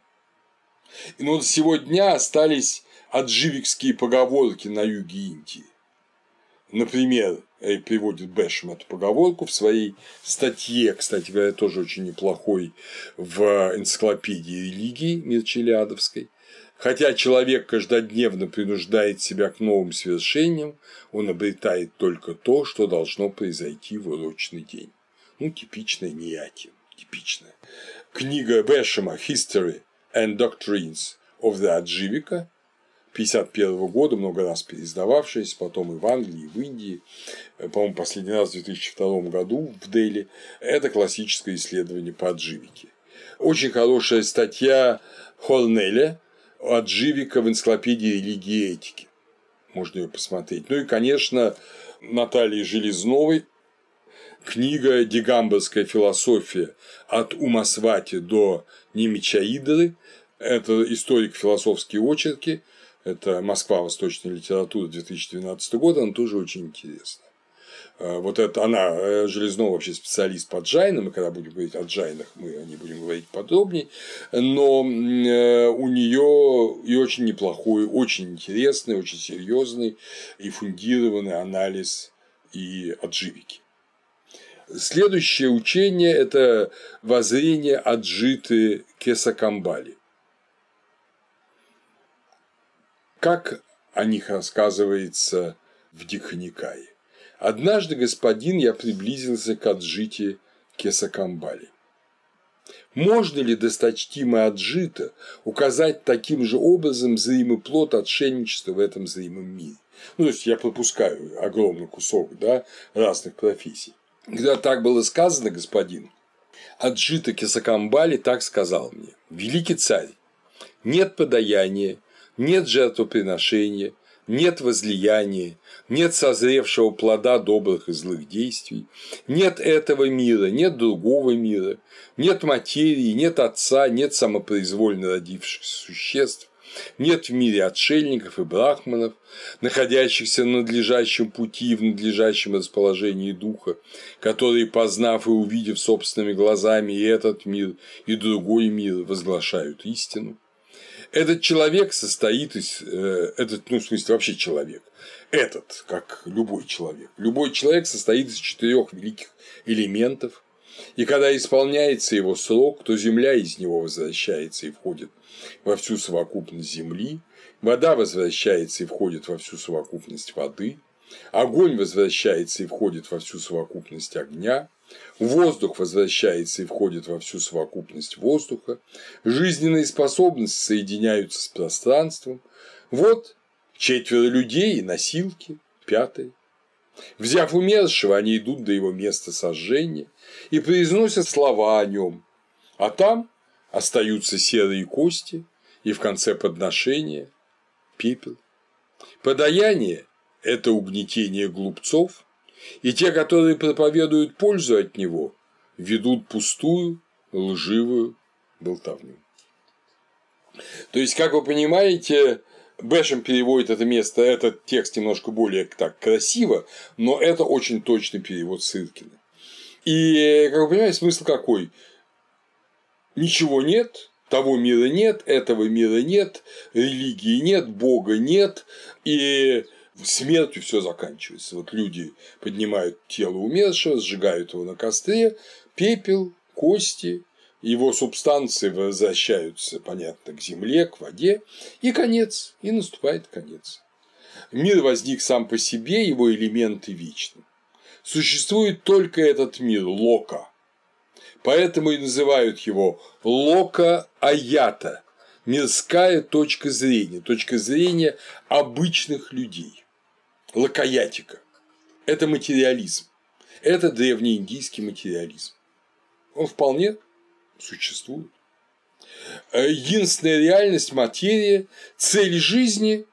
И ну, сегодня остались адживикские поговорки на юге Индии. Например, приводит Бэшем эту поговорку в своей статье, кстати говоря, тоже очень неплохой в энциклопедии религии Мирчелядовской – Хотя человек каждодневно принуждает себя к новым свершениям, он обретает только то, что должно произойти в урочный день. Ну, типичная нияти, типичная. Книга Бешема «History and Doctrines of the Адживика» 1951 года, много раз переиздававшаяся, потом и в Англии, и в Индии, по-моему, последний раз в 2002 году в Дели, это классическое исследование по адживике. Очень хорошая статья Хорнеля от Живика в энциклопедии религии и этики. Можно ее посмотреть. Ну и, конечно, Натальи Железновой книга «Дигамберская философия от Умасвати до Немичаидры». Это историк-философские очерки. Это Москва. Восточная литература 2012 года. Она тоже очень интересна. Э, вот это она, э, Железнова вообще специалист по джайнам, и когда будем говорить о джайнах, мы о ней будем говорить подробнее, но э, у нее и очень неплохой, очень интересный, очень серьезный и фундированный анализ и отживики. Следующее учение – это воззрение Аджиты Кесакамбали. Как о них рассказывается в Дигха-никае. Однажды, господин, я приблизился к Аджите Кесакамбали. Можно ли досточтимый Аджита указать таким же образом зримый плод отшельничества в этом зримом мире? Ну, то есть я пропускаю огромный кусок да, разных профессий. Когда так было сказано, господин, Аджита Кесакамбали так сказал мне. Великий царь, нет подаяния, нет жертвоприношения, нет возлияния, нет созревшего плода добрых и злых действий, нет этого мира, нет другого мира, нет материи, нет отца, нет самопроизвольно родившихся существ, нет в мире отшельников и брахманов, находящихся на надлежащем пути, в надлежащем расположении духа, которые, познав и увидев собственными глазами и этот мир, и другой мир, возглашают истину. Этот человек состоит из, э, этот, ну, в смысле, вообще человек, этот, как любой человек, любой человек состоит из четырех великих элементов, и когда исполняется его срок, то земля из него возвращается и входит во всю совокупность земли, вода возвращается и входит во всю совокупность воды, огонь возвращается и входит во всю совокупность огня, воздух возвращается и входит во всю совокупность воздуха, жизненные способности соединяются с пространством. Вот четверо людей и носилки, пятый. Взяв умершего, они идут до его места сожжения и произносят слова о нем, а там остаются серые кости и в конце подношения пепел. Подаяние – это угнетение глупцов, и те, которые проповедуют пользу от него, ведут пустую, лживую болтовню. То есть, как вы понимаете, Бэшем переводит это место, этот текст немножко более так красиво, но это очень точный перевод Сыркина. И, как вы понимаете, смысл какой? Ничего нет, того мира нет, этого мира нет, религии нет, Бога нет, и смертью все заканчивается. Вот люди поднимают тело умершего, сжигают его на костре, пепел, кости, его субстанции возвращаются, понятно, к земле, к воде, и конец, и наступает конец. Мир возник сам по себе, его элементы вечны. Существует только этот мир, Лока. Поэтому и называют его Лока Аята – мирская точка зрения, точка зрения обычных людей. Локаятика – это материализм. Это древнеиндийский материализм. Он вполне существует. Э, единственная реальность материя, цель жизни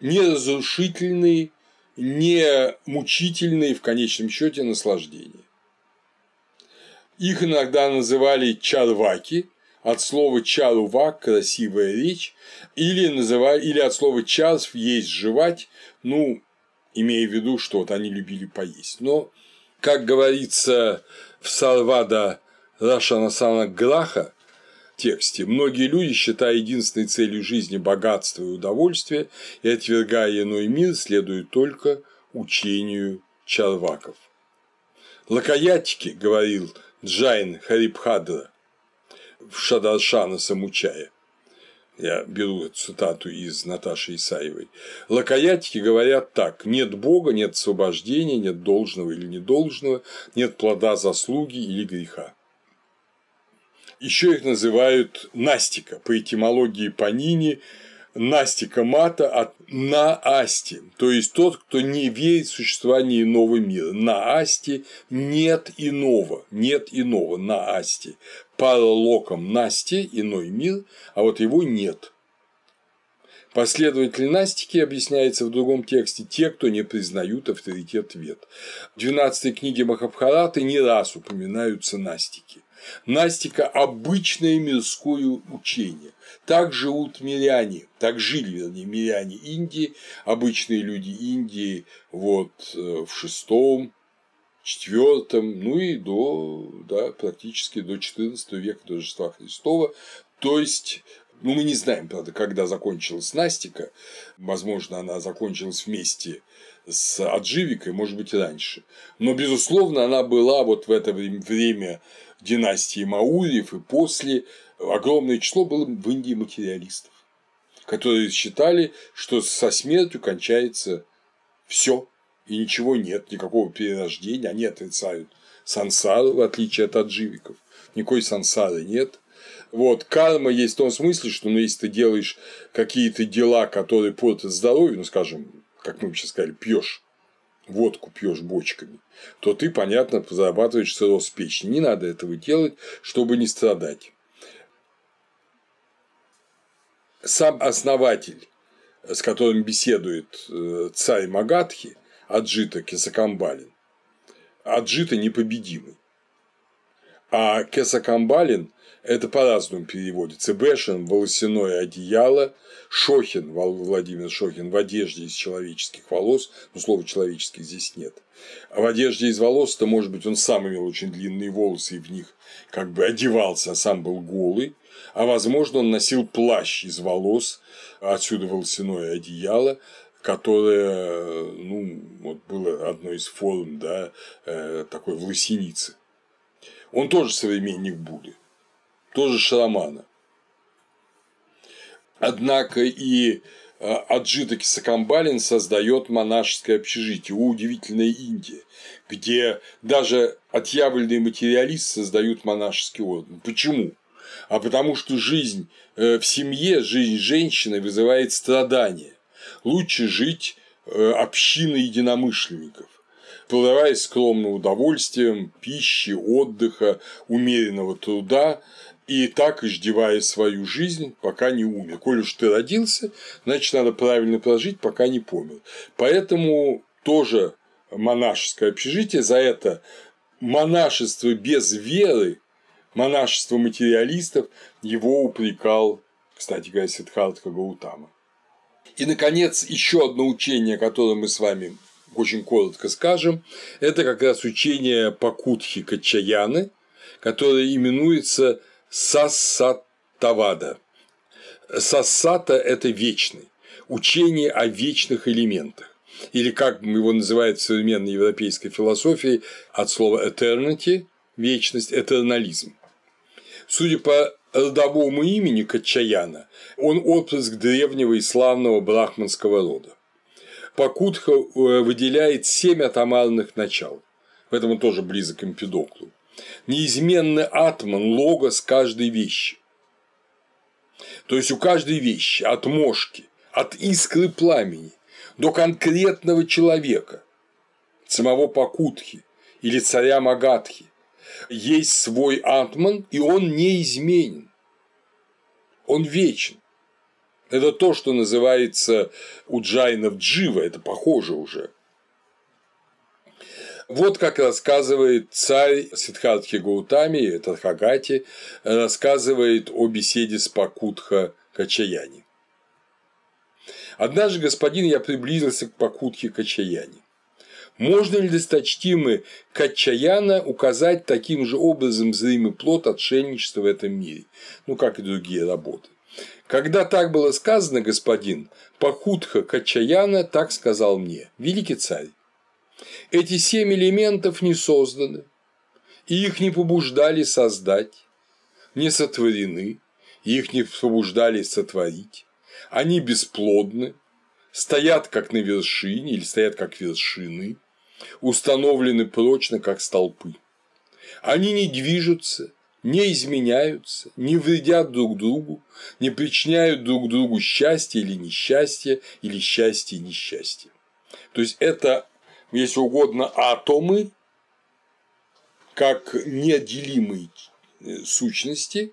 не разрушительные, не мучительные в конечном счете наслаждения. Их иногда называли чарваки, от слова чарувак – красивая речь, или, называли, или от слова чарв – есть жевать, ну, имея в виду, что вот они любили поесть. Но, как говорится в Сарвада Рашанасана Граха тексте многие люди, считая единственной целью жизни богатство и удовольствие, и отвергая иной мир, следуют только учению чарваков. Локаятики, говорил Джайн Харибхадра Шаддаршана-самуччая, я беру цитату из Наташи Исаевой. Локаятики говорят так. Нет Бога, нет освобождения, нет должного или недолжного, нет плода заслуги или греха. Еще их называют настика по этимологии Панини настика мата от наасти, то есть тот, кто не верит в существование иного мира. Наасти нет иного, нет иного, наасти. Паралоком насти иной мир, а вот его нет. Последователи Настики объясняется в другом тексте те, кто не признают авторитет вет. В 12 книге Махабхараты не раз упоминаются Настики. Настика – обычное мирское учение. Так живут миряне, так жили, вернее, миряне Индии, обычные люди Индии вот э, в шестом, четвертом, ну и до, да, практически до XIV века до Рождества Христова. То есть ну, мы не знаем, правда, когда закончилась Настика. Возможно, она закончилась вместе с Адживикой, может быть, и раньше. Но, безусловно, она была вот в это время династии Мауриев и после огромное число было в Индии материалистов, которые считали, что со смертью кончается все и ничего нет, никакого перерождения, они отрицают сансару, в отличие от адживиков. Никакой сансары нет. Вот, карма есть в том смысле, что ну, если ты делаешь какие-то дела, которые портят здоровье, ну, скажем, как мы сейчас сказали, пьешь водку пьешь бочками, то ты, понятно, зарабатываешь цирроз печени. Не надо этого делать, чтобы не страдать. Сам основатель, с которым беседует э, царь Магадхи, Аджита Кесакамбалин, Аджита непобедимый. А Кесакамбалин – это по-разному переводится. Бешен – волосяное одеяло, Шохин, Владимир Шохин, в одежде из человеческих волос, но слова человеческих здесь нет. А в одежде из волос-то, может быть, он сам имел очень длинные волосы и в них как бы одевался, а сам был голый, а возможно, он носил плащ из волос, отсюда волосяное одеяло, которое, ну, вот было одной из форм, да, э, такой власеницы. Он тоже современник Будды, тоже Шарамана. Однако и э, Аджита Кисакамбалин создает монашеское общежитие, удивительная Индия, где даже отъявленные материалисты создают монашеский орден. Почему? А потому что жизнь э, в семье, жизнь женщины вызывает страдания лучше жить э, общиной единомышленников, плодоваясь скромным удовольствием, пищи, отдыха, умеренного труда, и так иждевая свою жизнь, пока не умер. Коль уж ты родился, значит, надо правильно прожить, пока не помер. Поэтому тоже монашеское общежитие за это монашество без веры, монашество материалистов его упрекал, кстати говоря, Сиддхартха Гаутама. И, наконец, еще одно учение, которое мы с вами очень коротко скажем, это как раз учение Пакутхи Качаяны, которое именуется Сассатавада. Сассата – это вечный, учение о вечных элементах. Или как его называют в современной европейской философии от слова eternity – вечность, этернализм. Судя по родовому имени Качаяна, он отпрыск древнего и славного брахманского рода. Пакутха э, выделяет семь атомарных начал. В этом он тоже близок к Эмпидоклу. Неизменный атман, логос каждой вещи. То есть у каждой вещи, от мошки, от искры пламени до конкретного человека, самого Пакутхи или царя Магадхи, есть свой атман, и он неизменен. Он вечен. Это то, что называется у джайнов джива, это похоже уже. Вот как рассказывает царь Сиддхартхи Гаутами, Тадхагати, рассказывает о беседе с Пакутха Качаяни. Однажды, господин, я приблизился к Пакутхе Качаяни. Можно ли досточтимый Качаяна указать таким же образом зримый плод отшельничества в этом мире, ну, как и другие работы? Когда так было сказано, господин, Пахутха Качаяна так сказал мне, великий царь, эти семь элементов не созданы, и их не побуждали создать, не сотворены, и их не побуждали сотворить, они бесплодны, стоят как на вершине или стоят как вершины, установлены прочно, как столпы. Они не движутся, не изменяются, не вредят друг другу, не причиняют друг другу счастье или несчастье, или счастье и несчастье. То есть это, если угодно, атомы, как неотделимые э, сущности,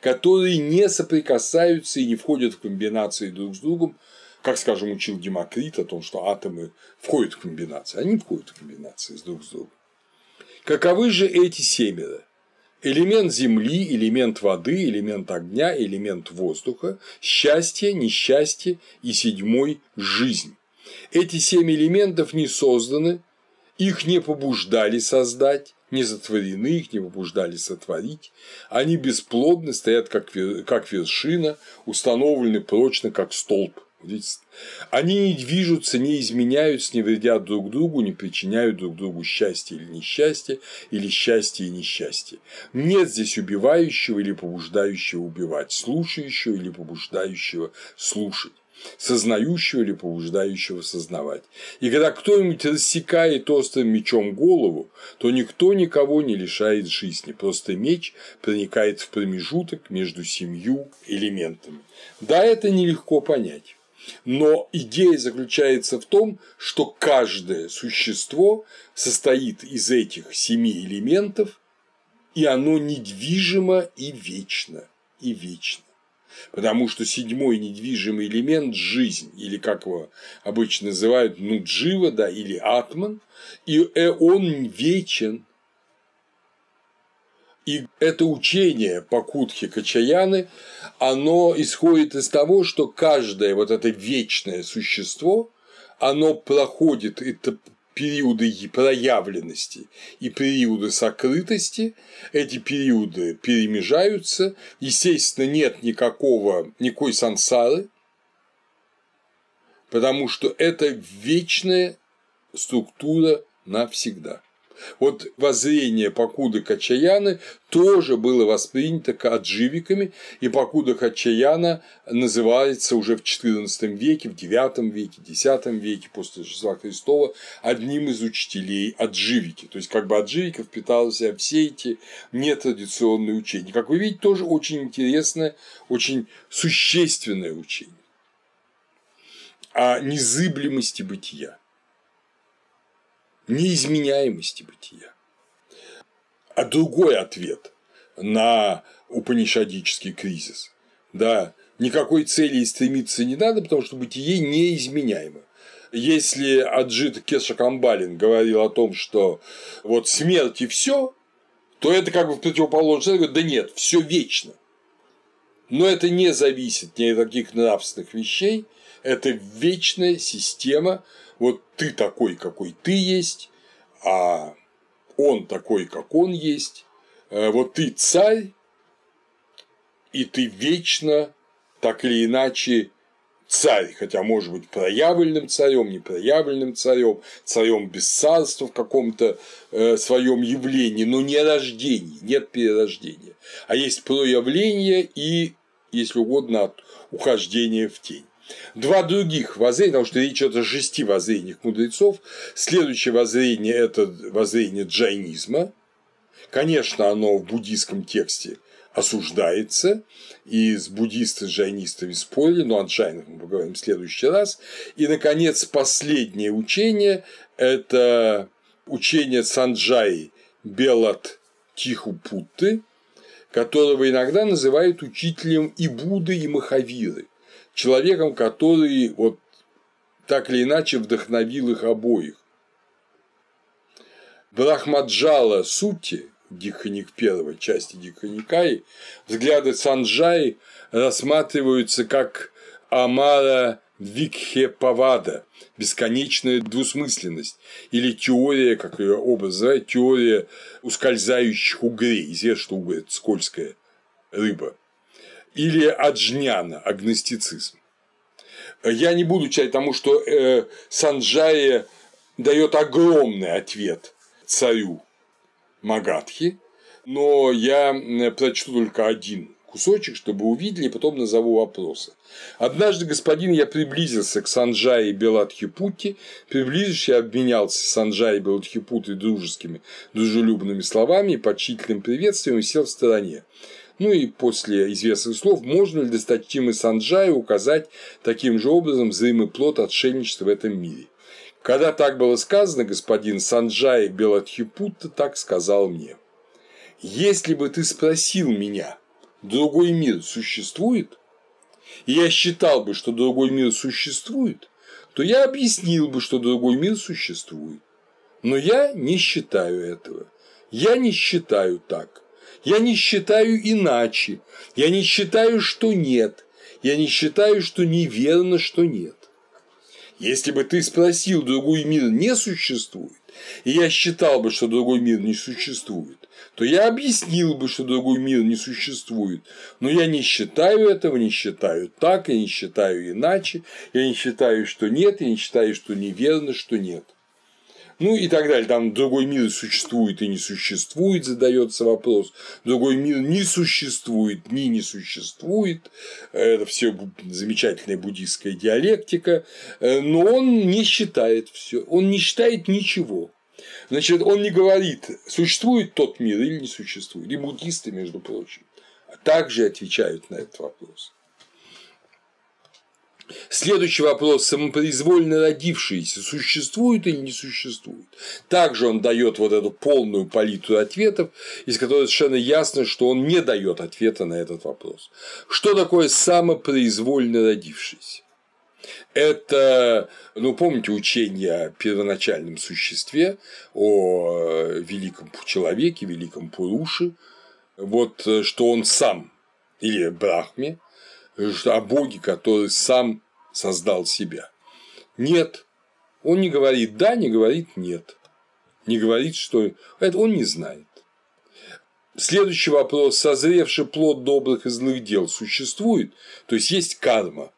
которые не соприкасаются и не входят в комбинации друг с другом, как, скажем, учил Демокрит о том, что атомы входят в комбинации, они входят в комбинации с друг с другом. Каковы же эти семеро? Элемент земли, элемент воды, элемент огня, элемент воздуха, счастье, несчастье и седьмой – жизнь. Эти семь элементов не созданы, их не побуждали создать, не затворены, их не побуждали сотворить, они бесплодны, стоят как вершина, установлены прочно, как столб – они не движутся, не изменяются, не вредят друг другу, не причиняют друг другу счастье или несчастье, или счастье и несчастье. Нет здесь убивающего или побуждающего убивать, слушающего или побуждающего слушать сознающего или побуждающего сознавать. И когда кто-нибудь рассекает острым мечом голову, то никто никого не лишает жизни, просто меч проникает в промежуток между семью элементами. Да, это нелегко понять. Но идея заключается в том, что каждое существо состоит из этих семи элементов, и оно недвижимо и вечно, и вечно. Потому что седьмой недвижимый элемент – жизнь, или как его обычно называют, нуджива, да, или атман, и э, он вечен. И это учение Пакутхи Качаяны, оно исходит из того, что каждое вот это вечное существо, оно проходит это периоды проявленности и периоды сокрытости, эти периоды перемежаются, естественно, нет никакого, никакой сансары, потому что это вечная структура навсегда. Вот воззрение Покуда Качаяны тоже было воспринято адживиками, и Покуда Качаяна называется уже в XIV веке, в IX веке, X веке после Рождества Христова одним из учителей адживики. То есть, как бы адживика впитала в себя все эти нетрадиционные учения. Как вы видите, тоже очень интересное, очень существенное учение о незыблемости бытия неизменяемости бытия. А другой ответ на упанишадический кризис. Да, никакой цели стремиться не надо, потому что бытие неизменяемо. Если Аджит Кеша Камбалин говорил о том, что вот смерть и все, то это как бы в противоположность. Говорит, да нет, все вечно. Но это не зависит ни от каких нравственных вещей, это вечная система вот ты такой, какой ты есть, а он такой, как он есть, э, вот ты царь, и ты вечно так или иначе царь, хотя может быть проявленным царем, непроявленным царем, царем без царства в каком-то э, своем явлении, но не рождении, нет перерождения, а есть проявление и, если угодно, от ухождения в тень. Два других воззрения, потому что речь идет о шести воззрениях мудрецов. Следующее воззрение – это воззрение джайнизма. Конечно, оно в буддийском тексте осуждается, и с буддисты с джайнистами спорили, но о джайнах мы поговорим в следующий раз. И, наконец, последнее учение – это учение Санджаи Белат Тихупутты, которого иногда называют учителем и Будды, и Махавиры человеком, который вот так или иначе вдохновил их обоих. Брахмаджала Сути, Дикханик первой части Дикханикаи, взгляды Санджаи рассматриваются как Амара Викхепавада, бесконечная двусмысленность, или теория, как ее оба называют, теория ускользающих угрей. Известно, что угорь – скользкая рыба или аджняна, агностицизм. Я не буду читать, потому что э, Санджая дает огромный ответ царю Магадхи, но я прочту только один кусочек, чтобы увидели, и потом назову вопросы. Однажды, господин, я приблизился к Санджае Беладхипути, приблизившись, я обменялся с Санджаей Беладхипутой дружескими, дружелюбными словами и почтительным приветствием и сел в стороне. Ну и после известных слов, можно ли досточтимый Санджай указать таким же образом зримый плод отшельничества в этом мире. Когда так было сказано, господин Санджай Беладхипутта так сказал мне. Если бы ты спросил меня, другой мир существует, и я считал бы, что другой мир существует, то я объяснил бы, что другой мир существует. Но я не считаю этого. Я не считаю так. Я не считаю иначе. Я не считаю, что нет. Я не считаю, что неверно, что нет. Если бы ты спросил, другой мир не существует, и я считал бы, что другой мир не существует, то я объяснил бы, что другой мир не существует. Но я не считаю этого, не считаю так, я не считаю иначе, я не считаю, что нет, я не считаю, что неверно, что нет ну и так далее. Там другой мир существует и не существует, задается вопрос. Другой мир не существует, ни не существует. Это все замечательная буддийская диалектика. Но он не считает все, он не считает ничего. Значит, он не говорит, существует тот мир или не существует. И буддисты, между прочим, также отвечают на этот вопрос. Следующий вопрос – самопроизвольно родившиеся существуют или не существуют? Также он дает вот эту полную палитру ответов, из которой совершенно ясно, что он не дает ответа на этот вопрос. Что такое самопроизвольно родившийся? Это, ну, помните учение о первоначальном существе, о э, великом человеке, великом Пуруше, вот э, что он сам, или Брахме, о Боге, который сам создал себя. Нет, он не говорит да, не говорит нет. Не говорит, что это он не знает. Следующий вопрос. Созревший плод добрых и злых дел существует? То есть есть карма.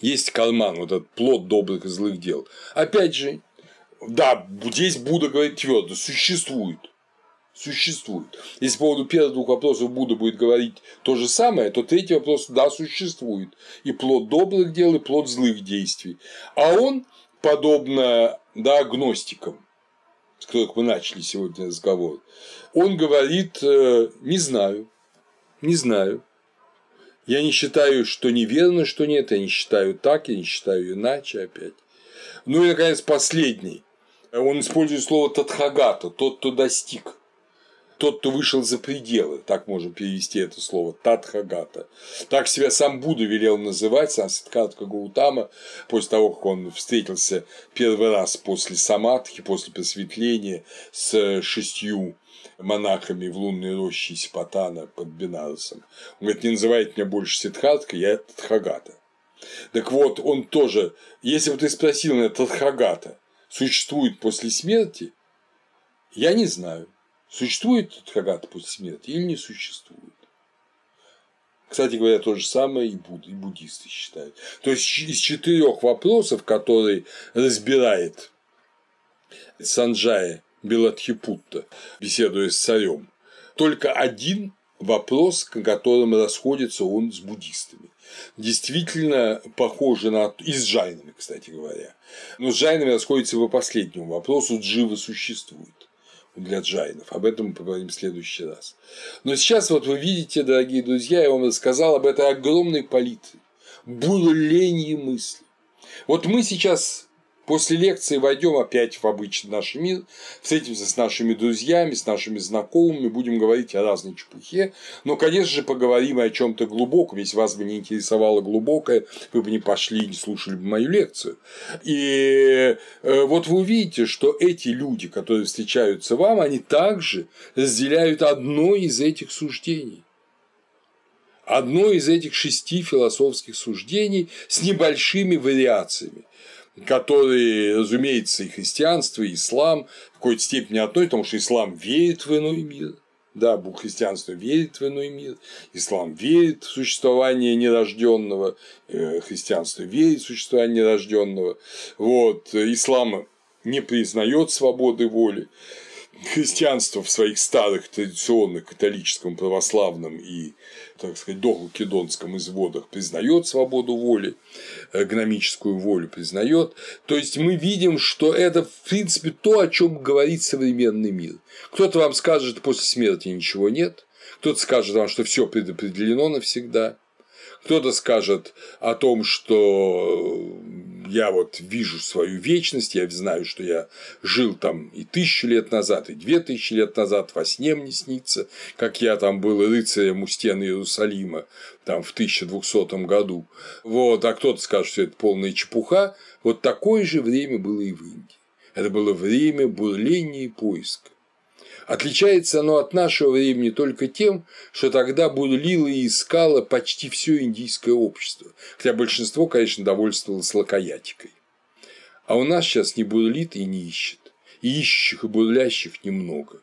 Есть карман, вот этот плод добрых и злых дел. Опять же, да, здесь Будда говорит твердо, существует. Существует. Если по поводу первых двух вопросов Будда будет говорить то же самое, то третий вопрос, да, существует. И плод добрых дел, и плод злых действий. А он, подобно да, гностикам, с которых мы начали сегодня разговор, он говорит, э, не знаю, не знаю. Я не считаю, что неверно, что нет, я не считаю так, я не считаю иначе опять. Ну и, наконец, последний. Он использует слово «татхагата», тот, кто достиг тот, кто вышел за пределы, так можно перевести это слово, Татхагата. Так себя сам Будда велел называть, сам Сиддхартха Гаутама, после того, как он встретился первый раз после самадхи, после просветления с шестью монахами в лунной роще Сипатана под Бенаросом. Он говорит, не называйте меня больше Сиддхартха, я Татхагата. Так вот, он тоже, если бы ты спросил меня, Татхагата существует после смерти, я не знаю. Существует Тхагата после смерти или не существует? Кстати говоря, то же самое и, буд, и буддисты считают. То есть из четырех вопросов, которые разбирает Санджая Белатхипутта, беседуя с царем, только один вопрос, к которому расходится он с буддистами. Действительно похоже на... И с джайнами, кстати говоря. Но с джайнами расходится по последнему вопросу, джива существует для джайнов. Об этом мы поговорим в следующий раз. Но сейчас вот вы видите, дорогие друзья, я вам рассказал об этой огромной палитре, бурлении мысли. Вот мы сейчас После лекции войдем опять в обычный наш мир, встретимся с нашими друзьями, с нашими знакомыми, будем говорить о разной чепухе, но, конечно же, поговорим о чем-то глубоком. Если вас бы не интересовало глубокое, вы бы не пошли и не слушали бы мою лекцию. И э, вот вы увидите, что эти люди, которые встречаются вам, они также разделяют одно из этих суждений одно из этих шести философских суждений с небольшими вариациями которые, разумеется, и христианство, и ислам в какой-то степени относятся, потому что ислам верит в иной мир, да, христианство верит в иной мир, ислам верит в существование нерожденного, э, христианство верит в существование нерожденного, вот, ислам не признает свободы воли, христианство в своих старых традиционных католическом, православном и, так сказать, дохлокедонском изводах признает свободу воли, гномическую волю признает. То есть мы видим, что это в принципе то, о чем говорит современный мир. Кто-то вам скажет, что после смерти ничего нет, кто-то скажет вам, что все предопределено навсегда, кто-то скажет о том, что я вот вижу свою вечность, я знаю, что я жил там и тысячу лет назад, и две тысячи лет назад, во сне мне снится, как я там был рыцарем у стен Иерусалима там в 1200 году. Вот, а кто-то скажет, что это полная чепуха. Вот такое же время было и в Индии. Это было время бурления и поиска. Отличается оно от нашего времени только тем, что тогда бурлило и искало почти все индийское общество, хотя большинство, конечно, довольствовалось лакоятикой. А у нас сейчас не бурлит и не ищет. И ищущих и бурлящих немного.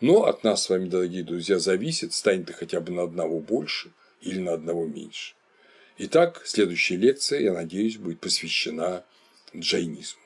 Но от нас с вами, дорогие друзья, зависит, станет и хотя бы на одного больше или на одного меньше. Итак, следующая лекция, я надеюсь, будет посвящена джайнизму.